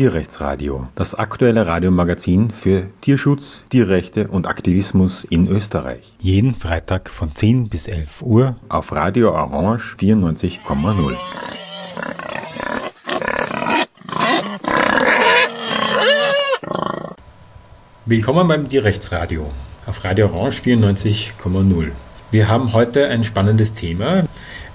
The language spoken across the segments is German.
Tierrechtsradio, das aktuelle Radiomagazin für Tierschutz, Tierrechte und Aktivismus in Österreich. Jeden Freitag von 10 bis 11 Uhr auf Radio Orange 94,0. Willkommen beim Tierrechtsradio auf Radio Orange 94,0. Wir haben heute ein spannendes Thema.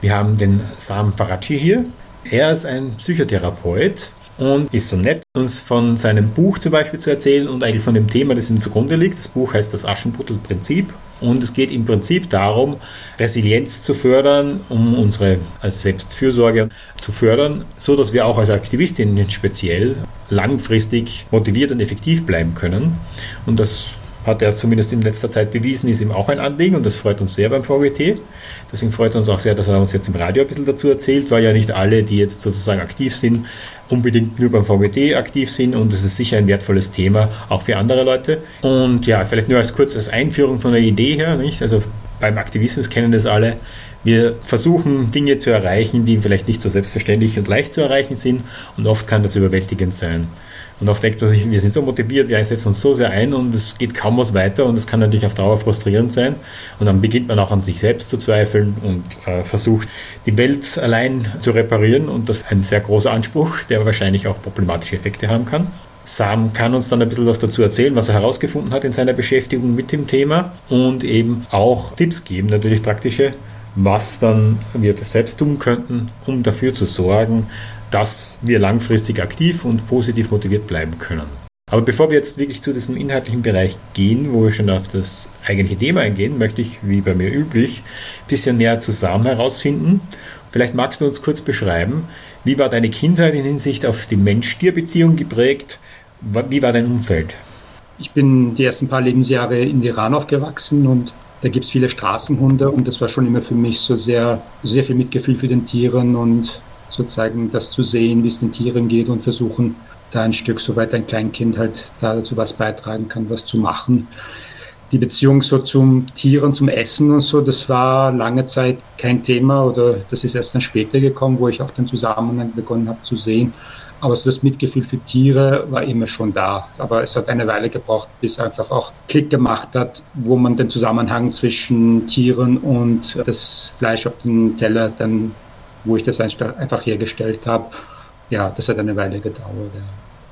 Wir haben den Sam Faraci hier. Er ist ein Psychotherapeut und ist so nett, uns von seinem Buch zum Beispiel zu erzählen und eigentlich von dem Thema, das ihm zugrunde liegt. Das Buch heißt das Aschenputtel-Prinzip und es geht im Prinzip darum, Resilienz zu fördern, um unsere also Selbstfürsorge zu fördern, so dass wir auch als Aktivistinnen speziell langfristig motiviert und effektiv bleiben können. Und das hat er zumindest in letzter Zeit bewiesen, ist ihm auch ein Anliegen und das freut uns sehr beim VGT. Deswegen freut uns auch sehr, dass er uns jetzt im Radio ein bisschen dazu erzählt, weil ja nicht alle, die jetzt sozusagen aktiv sind, unbedingt nur beim VGT aktiv sind und es ist sicher ein wertvolles Thema auch für andere Leute. Und ja, vielleicht nur als kurz als Einführung von der Idee her, nicht? Also beim Aktivismus kennen das alle. Wir versuchen Dinge zu erreichen, die vielleicht nicht so selbstverständlich und leicht zu erreichen sind und oft kann das überwältigend sein. Und oft denkt man sich, wir sind so motiviert, wir setzen uns so sehr ein und es geht kaum was weiter und es kann natürlich auf Dauer frustrierend sein. Und dann beginnt man auch an sich selbst zu zweifeln und äh, versucht, die Welt allein zu reparieren. Und das ist ein sehr großer Anspruch, der wahrscheinlich auch problematische Effekte haben kann. Sam kann uns dann ein bisschen was dazu erzählen, was er herausgefunden hat in seiner Beschäftigung mit dem Thema und eben auch Tipps geben, natürlich praktische, was dann wir selbst tun könnten, um dafür zu sorgen, dass wir langfristig aktiv und positiv motiviert bleiben können. Aber bevor wir jetzt wirklich zu diesem inhaltlichen Bereich gehen, wo wir schon auf das eigentliche Thema eingehen, möchte ich, wie bei mir üblich, ein bisschen näher zusammen herausfinden. Vielleicht magst du uns kurz beschreiben, wie war deine Kindheit in Hinsicht auf die Mensch-Tier-Beziehung geprägt? Wie war dein Umfeld? Ich bin die ersten paar Lebensjahre in Iran aufgewachsen und da gibt es viele Straßenhunde und das war schon immer für mich so sehr, sehr viel Mitgefühl für den Tieren und sozusagen das zu sehen, wie es den Tieren geht und versuchen, da ein Stück, soweit ein Kleinkind halt dazu was beitragen kann, was zu machen. Die Beziehung so zum Tieren, zum Essen und so, das war lange Zeit kein Thema oder das ist erst dann später gekommen, wo ich auch den Zusammenhang begonnen habe zu sehen. Aber so das Mitgefühl für Tiere war immer schon da. Aber es hat eine Weile gebraucht, bis einfach auch Klick gemacht hat, wo man den Zusammenhang zwischen Tieren und das Fleisch auf dem Teller dann wo ich das einfach hergestellt habe. Ja, das hat eine Weile gedauert. Ja.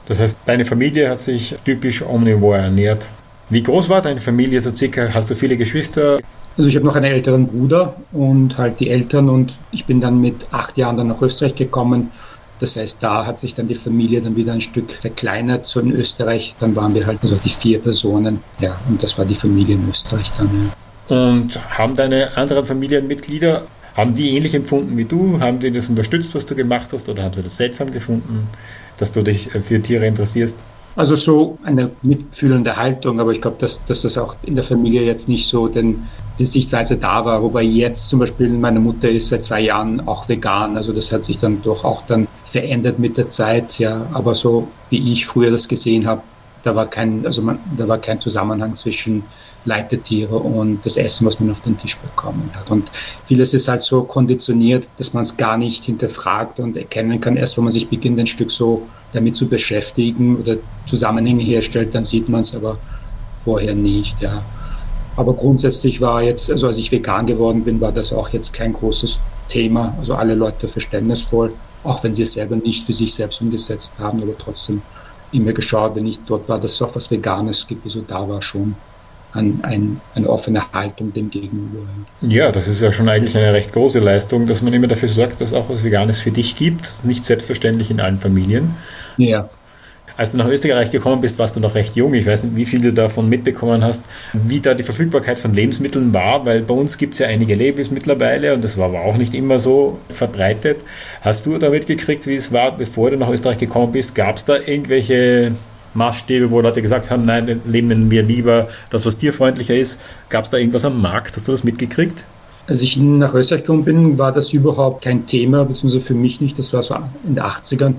Das heißt, deine Familie hat sich typisch omnivor ernährt. Wie groß war deine Familie so circa? Hast du viele Geschwister? Also ich habe noch einen älteren Bruder und halt die Eltern und ich bin dann mit acht Jahren dann nach Österreich gekommen. Das heißt, da hat sich dann die Familie dann wieder ein Stück verkleinert, so in Österreich. Dann waren wir halt also die vier Personen, ja, und das war die Familie in Österreich dann. Ja. Und haben deine anderen Familienmitglieder haben die ähnlich empfunden wie du? Haben die das unterstützt, was du gemacht hast? Oder haben sie das seltsam gefunden, dass du dich äh, für Tiere interessierst? Also so eine mitfühlende Haltung, aber ich glaube, dass, dass das auch in der Familie jetzt nicht so denn die Sichtweise da war. Wobei jetzt zum Beispiel meine Mutter ist seit zwei Jahren auch vegan, also das hat sich dann doch auch dann verändert mit der Zeit, ja. Aber so wie ich früher das gesehen habe, da war kein, also man, da war kein Zusammenhang zwischen Leitetiere und das Essen, was man auf den Tisch bekommen hat. Und vieles ist halt so konditioniert, dass man es gar nicht hinterfragt und erkennen kann. Erst wenn man sich beginnt, ein Stück so damit zu beschäftigen oder Zusammenhänge herstellt, dann sieht man es aber vorher nicht. Ja. Aber grundsätzlich war jetzt, also als ich vegan geworden bin, war das auch jetzt kein großes Thema. Also alle Leute verständnisvoll, auch wenn sie es selber nicht für sich selbst umgesetzt haben, aber trotzdem immer geschaut, wenn ich dort war, dass es auch was Veganes gibt. Also da war schon an, ein, eine offene Haltung dem gegenüber. Ja, das ist ja schon eigentlich eine recht große Leistung, dass man immer dafür sorgt, dass auch was Veganes für dich gibt. Nicht selbstverständlich in allen Familien. Ja. Als du nach Österreich gekommen bist, warst du noch recht jung. Ich weiß nicht, wie viel du davon mitbekommen hast, wie da die Verfügbarkeit von Lebensmitteln war, weil bei uns gibt es ja einige Labels mittlerweile und das war aber auch nicht immer so verbreitet. Hast du da mitgekriegt, wie es war, bevor du nach Österreich gekommen bist? Gab es da irgendwelche Maßstäbe, wo Leute gesagt haben, nein, nehmen wir lieber das, was tierfreundlicher ist. Gab es da irgendwas am Markt? Hast du das mitgekriegt? Als ich nach Österreich gekommen bin, war das überhaupt kein Thema, beziehungsweise für mich nicht. Das war so in den 80ern.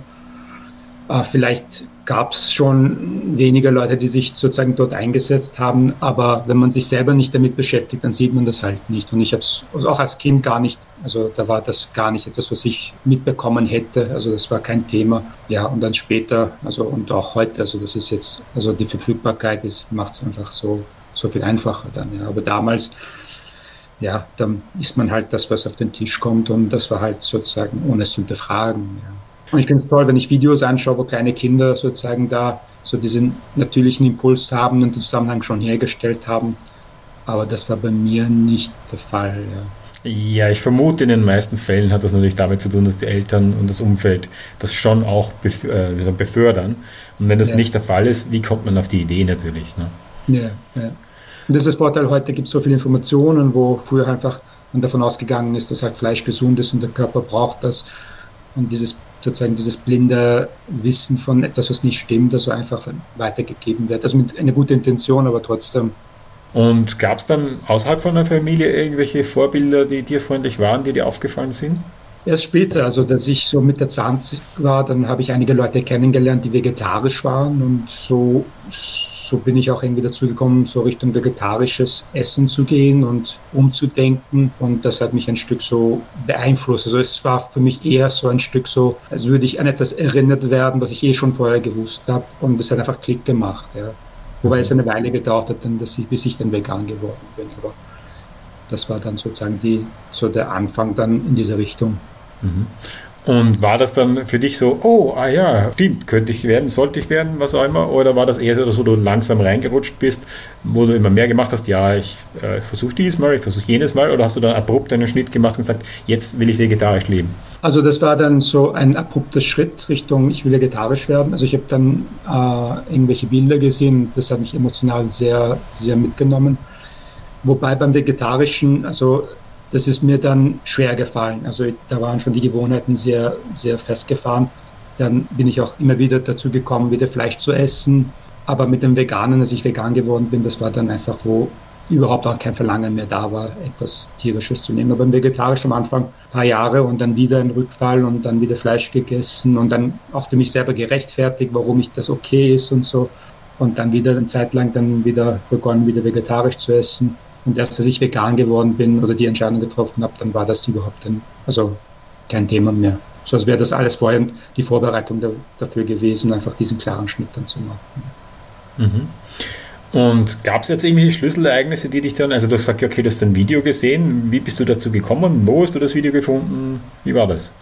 Äh, vielleicht gab es schon weniger Leute, die sich sozusagen dort eingesetzt haben, aber wenn man sich selber nicht damit beschäftigt, dann sieht man das halt nicht. Und ich habe es auch als Kind gar nicht, also da war das gar nicht etwas, was ich mitbekommen hätte. Also das war kein Thema. Ja, und dann später, also und auch heute, also das ist jetzt, also die Verfügbarkeit macht es einfach so, so viel einfacher dann. Ja. Aber damals, ja, dann isst man halt das, was auf den Tisch kommt und das war halt sozusagen ohne es zu hinterfragen. Ja. Und ich finde es toll, wenn ich Videos anschaue, wo kleine Kinder sozusagen da so diesen natürlichen Impuls haben und den Zusammenhang schon hergestellt haben. Aber das war bei mir nicht der Fall. Ja. Ja, ich vermute, in den meisten Fällen hat das natürlich damit zu tun, dass die Eltern und das Umfeld das schon auch äh, befördern. Und wenn das ja. nicht der Fall ist, wie kommt man auf die Idee natürlich? Ne? Ja, ja. Und das ist der Vorteil, heute gibt es so viele Informationen, wo früher einfach man davon ausgegangen ist, dass halt Fleisch gesund ist und der Körper braucht das. Und dieses sozusagen dieses blinde Wissen von etwas, was nicht stimmt, also einfach weitergegeben wird. Also mit einer guten Intention, aber trotzdem. Und gab es dann außerhalb von der Familie irgendwelche Vorbilder, die dir freundlich waren, die dir aufgefallen sind? Erst später, also dass ich so Mitte 20 war, dann habe ich einige Leute kennengelernt, die vegetarisch waren und so, so bin ich auch irgendwie dazu gekommen, so Richtung vegetarisches Essen zu gehen und umzudenken und das hat mich ein Stück so beeinflusst. Also es war für mich eher so ein Stück so, als würde ich an etwas erinnert werden, was ich eh schon vorher gewusst habe und das hat einfach Klick gemacht. Ja. Wobei es eine Weile gedauert hat, dann, dass ich, bis ich dann vegan geworden bin. Aber das war dann sozusagen die, so der Anfang dann in diese Richtung. Und war das dann für dich so, oh, ah ja, stimmt, könnte ich werden, sollte ich werden, was auch immer? Oder war das eher so, dass du langsam reingerutscht bist, wo du immer mehr gemacht hast, ja, ich äh, versuche dieses Mal, ich versuche jenes Mal? Oder hast du dann abrupt einen Schnitt gemacht und gesagt, jetzt will ich vegetarisch leben? Also das war dann so ein abrupter Schritt Richtung, ich will vegetarisch werden. Also ich habe dann äh, irgendwelche Bilder gesehen, das hat mich emotional sehr, sehr mitgenommen. Wobei beim Vegetarischen, also das ist mir dann schwer gefallen. Also da waren schon die Gewohnheiten sehr, sehr festgefahren. Dann bin ich auch immer wieder dazu gekommen, wieder Fleisch zu essen. Aber mit dem Veganen, als ich vegan geworden bin, das war dann einfach, wo überhaupt auch kein Verlangen mehr da war, etwas Tierisches zu nehmen. Aber beim Vegetarisch am Anfang ein paar Jahre und dann wieder ein Rückfall und dann wieder Fleisch gegessen und dann auch für mich selber gerechtfertigt, warum ich das okay ist und so. Und dann wieder eine Zeit lang dann wieder begonnen, wieder vegetarisch zu essen. Und erst als ich vegan geworden bin oder die Entscheidung getroffen habe, dann war das überhaupt ein, also kein Thema mehr. So als wäre das alles vorher die Vorbereitung da, dafür gewesen, einfach diesen klaren Schnitt dann zu machen. Mhm. Und gab es jetzt irgendwelche Schlüsselereignisse, die dich dann, also du sagst, okay, du hast ein Video gesehen, wie bist du dazu gekommen, wo hast du das Video gefunden, wie war das?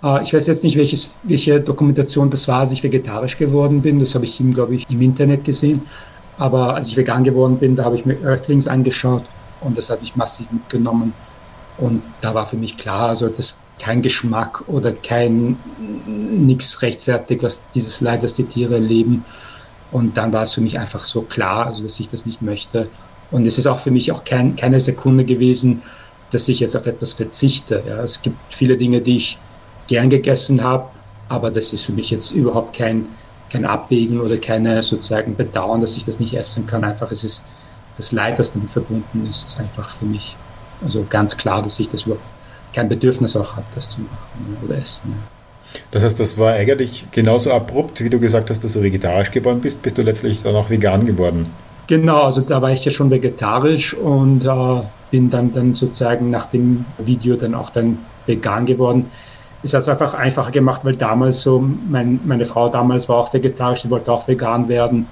Ah, ich weiß jetzt nicht, welches, welche Dokumentation das war, als ich vegetarisch geworden bin. Das habe ich, glaube ich, im Internet gesehen. Aber als ich vegan geworden bin, da habe ich mir Earthlings angeschaut und das hat mich massiv mitgenommen. Und da war für mich klar, also dass kein Geschmack oder kein nichts rechtfertigt, was dieses Leid, das die Tiere erleben. Und dann war es für mich einfach so klar, also dass ich das nicht möchte. Und es ist auch für mich auch kein, keine Sekunde gewesen, dass ich jetzt auf etwas verzichte. Ja, es gibt viele Dinge, die ich gern gegessen habe, aber das ist für mich jetzt überhaupt kein, kein Abwägen oder keine sozusagen Bedauern, dass ich das nicht essen kann. Einfach es ist das Leid, das damit verbunden ist, ist einfach für mich also ganz klar, dass ich das überhaupt kein Bedürfnis auch habe, das zu machen oder essen. Das heißt, das war eigentlich genauso abrupt, wie du gesagt hast, dass du vegetarisch geworden bist, bist du letztlich dann auch vegan geworden. Genau, also da war ich ja schon vegetarisch und äh, bin dann, dann sozusagen nach dem Video dann auch dann vegan geworden es hat es einfach einfacher gemacht, weil damals so, mein, meine Frau damals war auch vegetarisch, sie wollte auch vegan werden.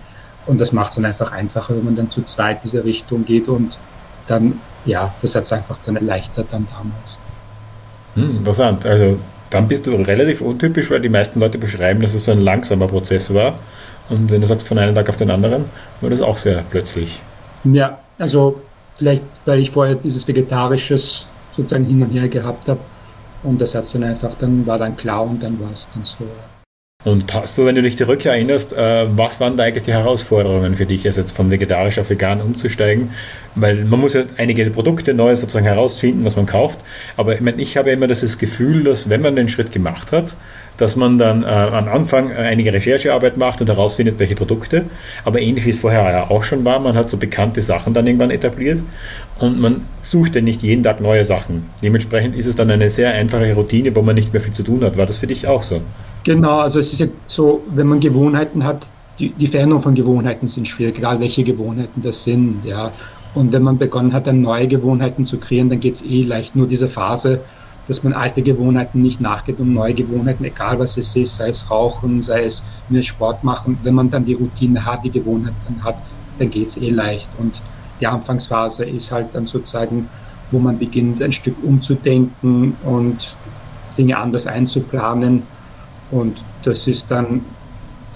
Und das macht es dann einfach einfacher, wenn man dann zu zweit diese Richtung geht und dann, ja, das hat es einfach dann erleichtert dann damals. Hm, interessant. Also dann bist du relativ untypisch, weil die meisten Leute beschreiben, dass es so ein langsamer Prozess war. Und wenn du sagst von einem Tag auf den anderen, war das auch sehr plötzlich. Ja, also vielleicht, weil ich vorher dieses Vegetarisches sozusagen hin und her gehabt habe, und das hat dann einfach, dann war dann klar und dann war es dann so. Und hast du, wenn du dich zurückerinnerst, äh, was waren da eigentlich die Herausforderungen für dich, jetzt von vegetarisch auf vegan umzusteigen? Weil man muss ja einige Produkte neu sozusagen herausfinden, was man kauft. Aber ich, meine, ich habe immer das Gefühl, dass wenn man den Schritt gemacht hat, dass man dann äh, am Anfang einige Recherchearbeit macht und herausfindet, welche Produkte. Aber ähnlich wie es vorher ja auch schon war, man hat so bekannte Sachen dann irgendwann etabliert und man sucht ja nicht jeden Tag neue Sachen. Dementsprechend ist es dann eine sehr einfache Routine, wo man nicht mehr viel zu tun hat. War das für dich auch so? Genau, also es ist ja so, wenn man Gewohnheiten hat, die, die Veränderung von Gewohnheiten sind schwierig, egal welche Gewohnheiten das sind, ja. Und wenn man begonnen hat, dann neue Gewohnheiten zu kreieren, dann geht es eh leicht. Nur diese Phase, dass man alte Gewohnheiten nicht nachgeht und neue Gewohnheiten, egal was es ist, sei es Rauchen, sei es mehr Sport machen, wenn man dann die Routine hat, die Gewohnheiten hat, dann geht es eh leicht. Und die Anfangsphase ist halt dann sozusagen, wo man beginnt, ein Stück umzudenken und Dinge anders einzuplanen. Und das ist dann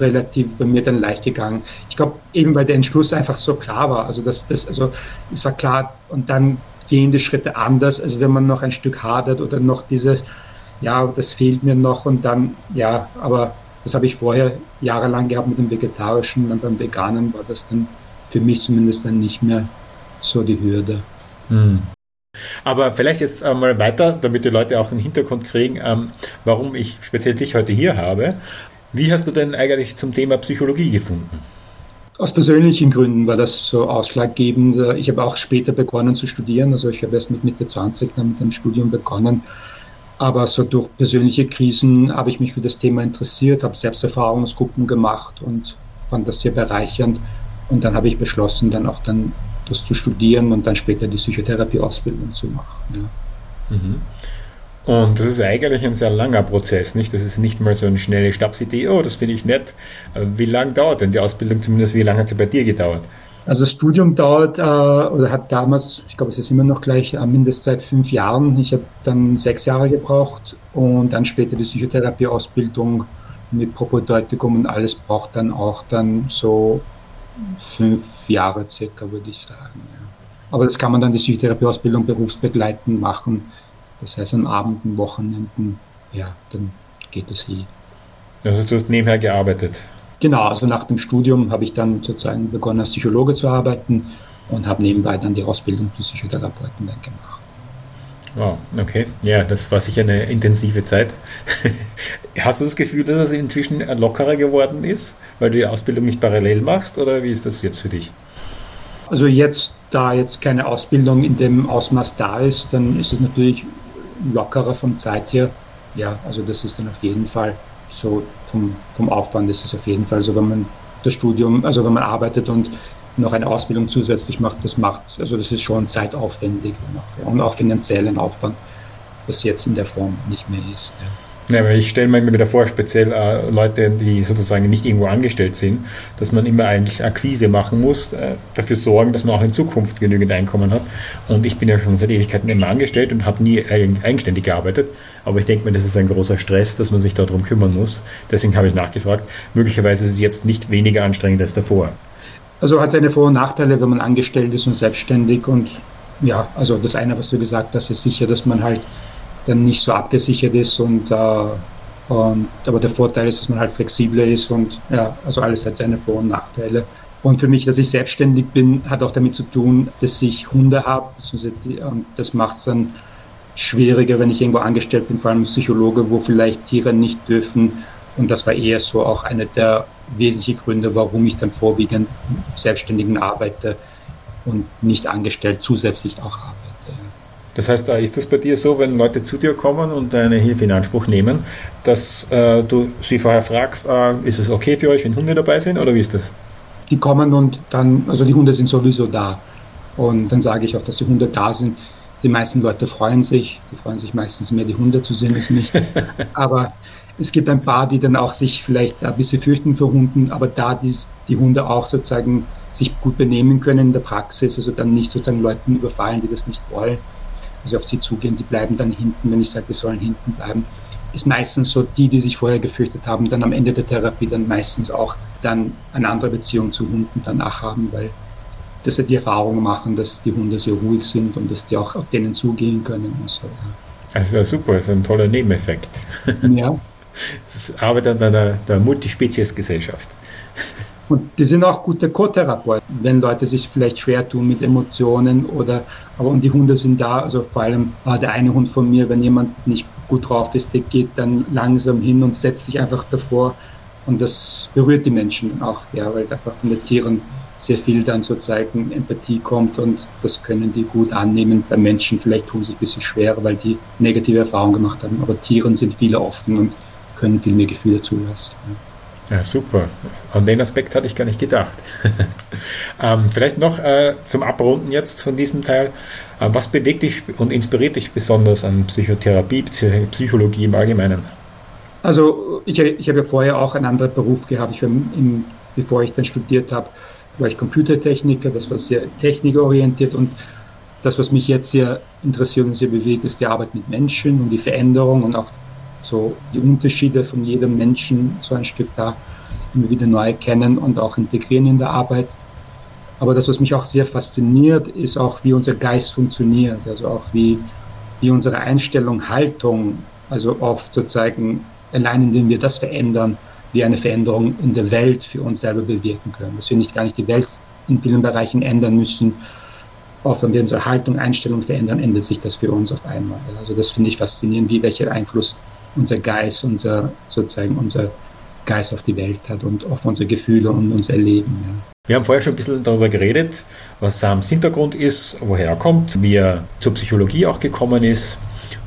relativ bei mir dann leicht gegangen. Ich glaube, eben weil der Entschluss einfach so klar war. Also das, das, also es war klar und dann gehen die Schritte anders, als wenn man noch ein Stück hadert oder noch dieses, ja, das fehlt mir noch und dann, ja, aber das habe ich vorher jahrelang gehabt mit dem Vegetarischen und beim Veganen war das dann für mich zumindest dann nicht mehr so die Hürde. Hm. Aber vielleicht jetzt einmal weiter, damit die Leute auch einen Hintergrund kriegen, ähm, warum ich speziell dich heute hier habe. Wie hast du denn eigentlich zum Thema Psychologie gefunden? Aus persönlichen Gründen war das so ausschlaggebend. Ich habe auch später begonnen zu studieren, also ich habe erst mit Mitte 20 dann mit dem Studium begonnen. Aber so durch persönliche Krisen habe ich mich für das Thema interessiert, habe Selbsterfahrungsgruppen gemacht und fand das sehr bereichernd. Und dann habe ich beschlossen, dann auch dann das zu studieren und dann später die Psychotherapie-Ausbildung zu machen. Ja. Mhm. Und das ist eigentlich ein sehr langer Prozess, nicht? Das ist nicht mal so eine schnelle Stabsidee, oh, das finde ich nett. Wie lange dauert denn die Ausbildung, zumindest wie lange hat sie bei dir gedauert? Also das Studium dauert äh, oder hat damals, ich glaube, es ist immer noch gleich, äh, mindestens seit fünf Jahren. Ich habe dann sechs Jahre gebraucht und dann später die Psychotherapie-Ausbildung mit Propedeutikum und alles braucht dann auch dann so fünf Jahre circa, würde ich sagen. Ja. Aber das kann man dann die Psychotherapie-Ausbildung berufsbegleitend machen das heißt, am Abend, Wochenenden, ja, dann geht es eh. Also du hast nebenher gearbeitet? Genau, also nach dem Studium habe ich dann sozusagen begonnen als Psychologe zu arbeiten und habe nebenbei dann die Ausbildung zum Psychotherapeuten dann gemacht. Wow, okay. Ja, das war sicher eine intensive Zeit. Hast du das Gefühl, dass es inzwischen lockerer geworden ist, weil du die Ausbildung nicht parallel machst oder wie ist das jetzt für dich? Also jetzt, da jetzt keine Ausbildung in dem Ausmaß da ist, dann ist es natürlich lockerer von Zeit her. Ja, also das ist dann auf jeden Fall so vom, vom Aufwand ist es auf jeden Fall so, wenn man das Studium, also wenn man arbeitet und noch eine Ausbildung zusätzlich macht, das macht, also das ist schon zeitaufwendig und auch finanziellen Aufwand, was jetzt in der Form nicht mehr ist. Ja. Ja, ich stelle mir immer wieder vor, speziell äh, Leute, die sozusagen nicht irgendwo angestellt sind, dass man immer eigentlich Akquise machen muss, äh, dafür sorgen, dass man auch in Zukunft genügend Einkommen hat. Und ich bin ja schon seit Ewigkeiten immer angestellt und habe nie eigenständig gearbeitet. Aber ich denke mir, das ist ein großer Stress, dass man sich darum kümmern muss. Deswegen habe ich nachgefragt. Möglicherweise ist es jetzt nicht weniger anstrengend als davor. Also hat seine Vor- und Nachteile, wenn man angestellt ist und selbstständig. Und ja, also das eine, was du gesagt hast, ist sicher, dass man halt dann nicht so abgesichert ist und, äh, und aber der Vorteil ist, dass man halt flexibler ist und ja, also alles hat seine Vor- und Nachteile. Und für mich, dass ich selbstständig bin, hat auch damit zu tun, dass ich Hunde habe. Das macht es dann schwieriger, wenn ich irgendwo angestellt bin, vor allem Psychologe, wo vielleicht Tiere nicht dürfen. Und das war eher so auch einer der wesentlichen Gründe, warum ich dann vorwiegend Selbstständigen arbeite und nicht angestellt zusätzlich auch arbeite. Das heißt, ist das bei dir so, wenn Leute zu dir kommen und eine Hilfe in Anspruch nehmen, dass äh, du sie vorher fragst, äh, ist es okay für euch, wenn Hunde dabei sind oder wie ist das? Die kommen und dann, also die Hunde sind sowieso da. Und dann sage ich auch, dass die Hunde da sind. Die meisten Leute freuen sich. Die freuen sich meistens mehr, die Hunde zu sehen als mich. aber es gibt ein paar, die dann auch sich vielleicht ein bisschen fürchten vor Hunden, aber da die, die Hunde auch sozusagen sich gut benehmen können in der Praxis, also dann nicht sozusagen Leuten überfallen, die das nicht wollen also auf sie zugehen, sie bleiben dann hinten, wenn ich sage, wir sollen hinten bleiben, ist meistens so, die, die sich vorher gefürchtet haben, dann am Ende der Therapie dann meistens auch dann eine andere Beziehung zu Hunden danach haben, weil dass sie die Erfahrung machen, dass die Hunde sehr ruhig sind und dass die auch auf denen zugehen können und so. Ja. Also super, ist ein toller Nebeneffekt. Ja. Das arbeitet an der, der Multispezies-Gesellschaft. Und die sind auch gute Co-Therapeuten, wenn Leute sich vielleicht schwer tun mit Emotionen oder, aber und die Hunde sind da, also vor allem äh, der eine Hund von mir, wenn jemand nicht gut drauf ist, der geht dann langsam hin und setzt sich einfach davor und das berührt die Menschen auch, ja, weil einfach von den Tieren sehr viel dann sozusagen Empathie kommt und das können die gut annehmen. Bei Menschen vielleicht tun sie ein bisschen schwerer, weil die negative Erfahrungen gemacht haben, aber Tieren sind viele offen und können viel mehr Gefühle zulassen. Ja, super. An den Aspekt hatte ich gar nicht gedacht. ähm, vielleicht noch äh, zum Abrunden jetzt von diesem Teil. Äh, was bewegt dich und inspiriert dich besonders an Psychotherapie, Psychologie im Allgemeinen? Also ich, ich habe ja vorher auch einen anderen Beruf gehabt. Ich war im, bevor ich dann studiert habe, war ich Computertechniker. Das war sehr technikorientiert und das, was mich jetzt sehr interessiert und sehr bewegt, ist die Arbeit mit Menschen und die Veränderung und auch so die Unterschiede von jedem Menschen so ein Stück da immer wieder neu erkennen und auch integrieren in der Arbeit. Aber das, was mich auch sehr fasziniert, ist auch, wie unser Geist funktioniert, also auch wie, wie unsere Einstellung, Haltung, also oft sozusagen allein indem wir das verändern, wir eine Veränderung in der Welt für uns selber bewirken können. Dass wir nicht gar nicht die Welt in vielen Bereichen ändern müssen. Auch wenn wir unsere Haltung, Einstellung verändern, ändert sich das für uns auf einmal. Also das finde ich faszinierend, wie welcher Einfluss unser Geist, unser sozusagen unser Geist auf die Welt hat und auf unsere Gefühle und unser Leben. Ja. Wir haben vorher schon ein bisschen darüber geredet, was Sams Hintergrund ist, woher er kommt, wie er zur Psychologie auch gekommen ist.